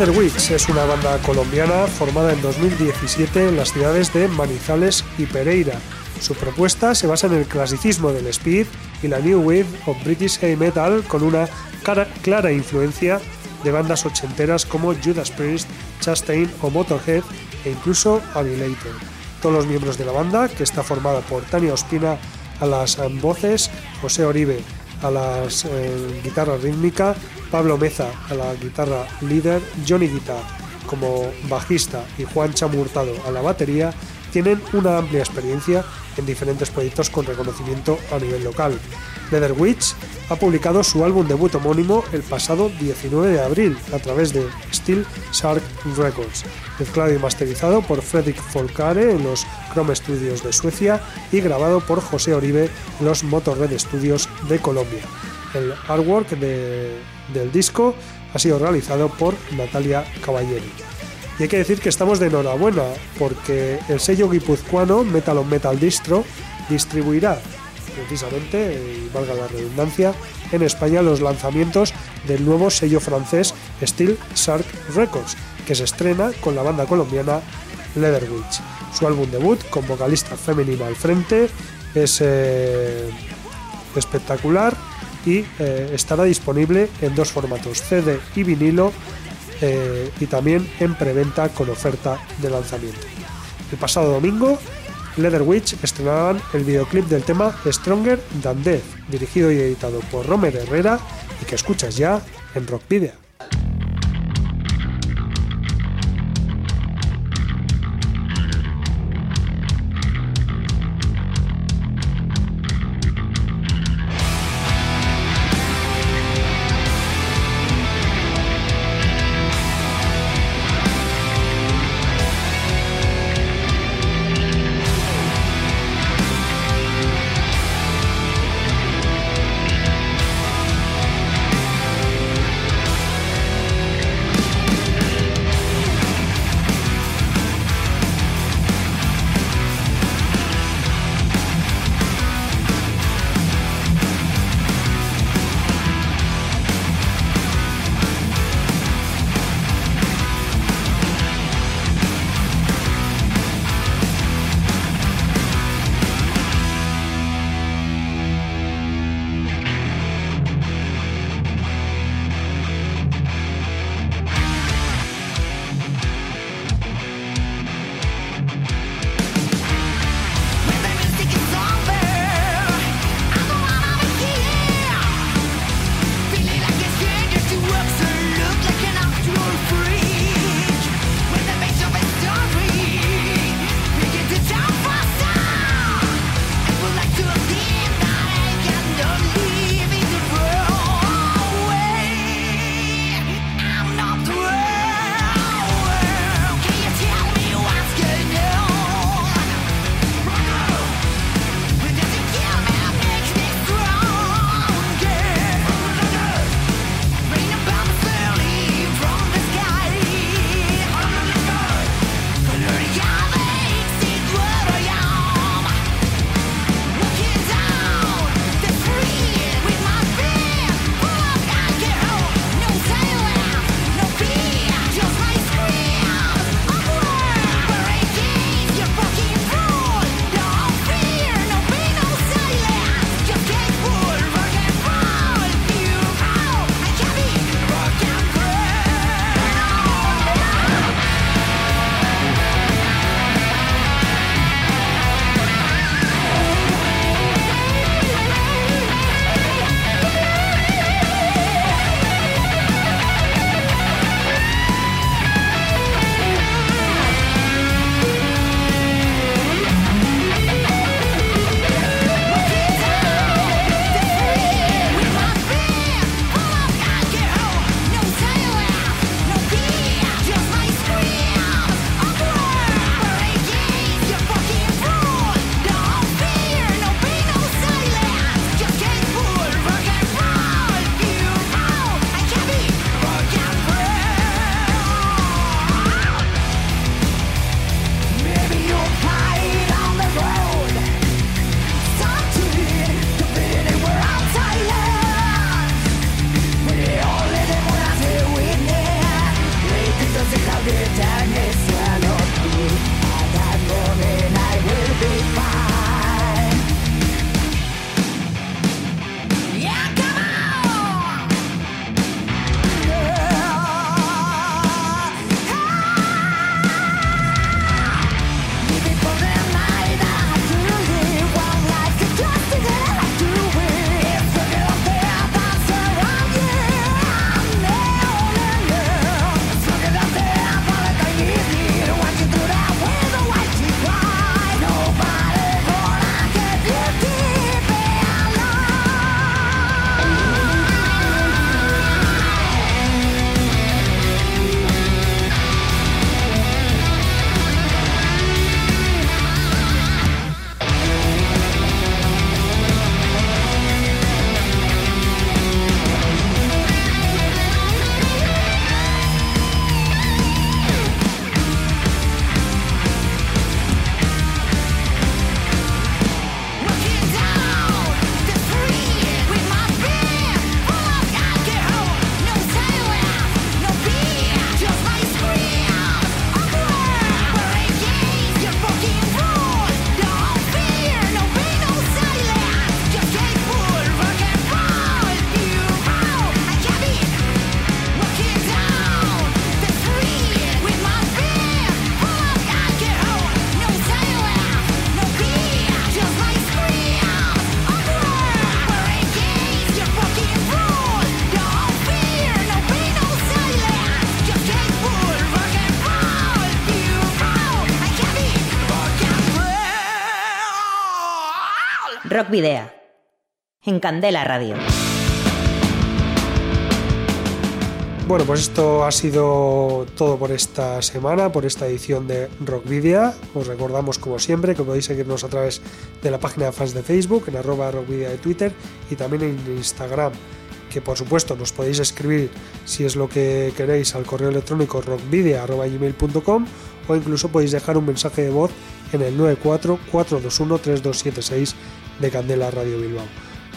Leatherwicks es una banda colombiana formada en 2017 en las ciudades de Manizales y Pereira. Su propuesta se basa en el clasicismo del speed y la new wave of British heavy metal con una clara influencia de bandas ochenteras como Judas Priest, Chastain o Motorhead e incluso Annihilator. Todos los miembros de la banda, que está formada por Tania Ospina a las voces, José Oribe a las eh, guitarras rítmica, Pablo Meza a la guitarra líder, Johnny Guitar como bajista y Juan Chamurtado a la batería, tienen una amplia experiencia en diferentes proyectos con reconocimiento a nivel local. Leather Witch ha publicado su álbum debut homónimo el pasado 19 de abril a través de Steel Shark Records, mezclado y masterizado por Fredrik Folkare en los Chrome Studios de Suecia y grabado por José Oribe en los Motorhead Studios de Colombia. El artwork del disco ha sido realizado por Natalia Caballeri. Y hay que decir que estamos de enhorabuena porque el sello guipuzcoano Metal on Metal Distro distribuirá precisamente, y valga la redundancia, en España los lanzamientos del nuevo sello francés Steel Shark Records, que se estrena con la banda colombiana Leather Witch. Su álbum debut, con vocalista femenina al frente, es eh, espectacular y eh, estará disponible en dos formatos, CD y vinilo, eh, y también en preventa con oferta de lanzamiento. El pasado domingo, Leather Witch estrenaban el videoclip del tema Stronger Than Death, dirigido y editado por Romer Herrera y que escuchas ya en Rock Rock Video. En Candela Radio. Bueno, pues esto ha sido todo por esta semana, por esta edición de Rockvidia. Os recordamos, como siempre, que podéis seguirnos a través de la página de fans de Facebook, en arroba Rockvidia de Twitter y también en Instagram. Que por supuesto nos podéis escribir si es lo que queréis al correo electrónico rockvidia.gmail.com o incluso podéis dejar un mensaje de voz en el 94-421-3276 de Candela Radio Bilbao.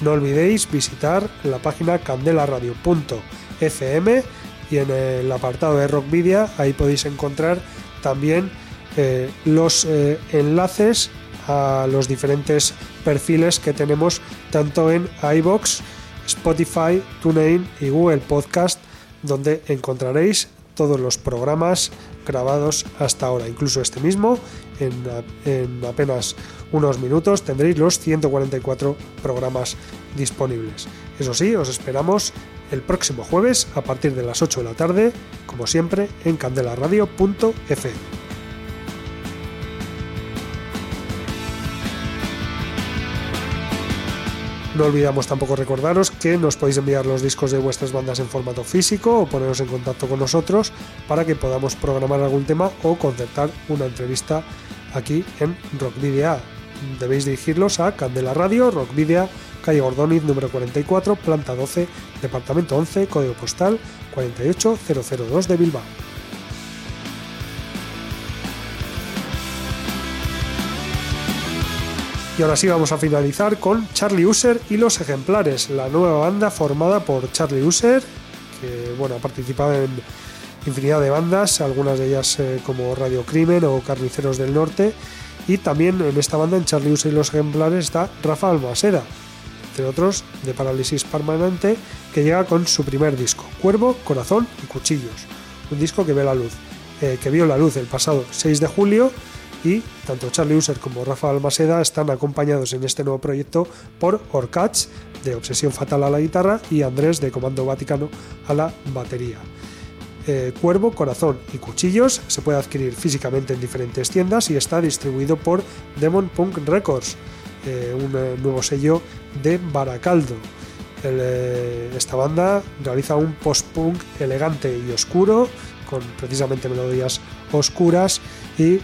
No olvidéis visitar la página candelaradio.fm y en el apartado de Rockvidia ahí podéis encontrar también eh, los eh, enlaces a los diferentes perfiles que tenemos tanto en iBox, Spotify, TuneIn y Google Podcast, donde encontraréis todos los programas grabados hasta ahora, incluso este mismo, en, en apenas unos minutos tendréis los 144 programas disponibles. Eso sí, os esperamos el próximo jueves a partir de las 8 de la tarde, como siempre, en candelaradio.fm. No olvidamos tampoco recordaros que nos podéis enviar los discos de vuestras bandas en formato físico o poneros en contacto con nosotros para que podamos programar algún tema o concertar una entrevista aquí en Rock Video. Debéis dirigirlos a Candela Radio, Rock Video, calle Gordoniz número 44, planta 12, departamento 11, código postal 48002 de Bilbao. Y ahora sí vamos a finalizar con Charlie User y los ejemplares, la nueva banda formada por Charlie User, que bueno, ha participado en infinidad de bandas, algunas de ellas eh, como Radio Crimen o Carniceros del Norte, y también en esta banda, en Charlie User y los ejemplares, está Rafa Almaseda, entre otros de Parálisis Permanente, que llega con su primer disco, Cuervo, Corazón y Cuchillos, un disco que la luz, eh, que vio la luz el pasado 6 de julio y tanto Charlie User como Rafa Almaseda están acompañados en este nuevo proyecto por Orcach de Obsesión Fatal a la guitarra y Andrés de Comando Vaticano a la batería. Eh, Cuervo, Corazón y Cuchillos se puede adquirir físicamente en diferentes tiendas y está distribuido por Demon Punk Records, eh, un eh, nuevo sello de Baracaldo. esta banda realiza un post-punk elegante y oscuro, con precisamente melodías oscuras y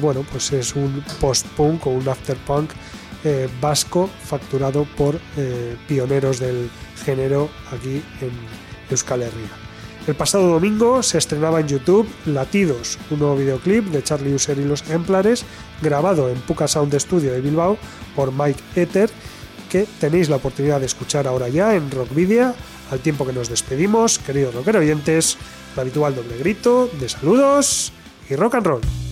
bueno, pues es un post-punk o un after-punk vasco facturado por pioneros del género aquí en Euskal Herria. El pasado domingo se estrenaba en YouTube Latidos, un nuevo videoclip de Charlie User y los ejemplares, grabado en Puka Sound Studio de Bilbao por Mike Ether, que tenéis la oportunidad de escuchar ahora ya en Rockvidia, al tiempo que nos despedimos, queridos rocker oyentes, el habitual doble grito de saludos y rock and roll.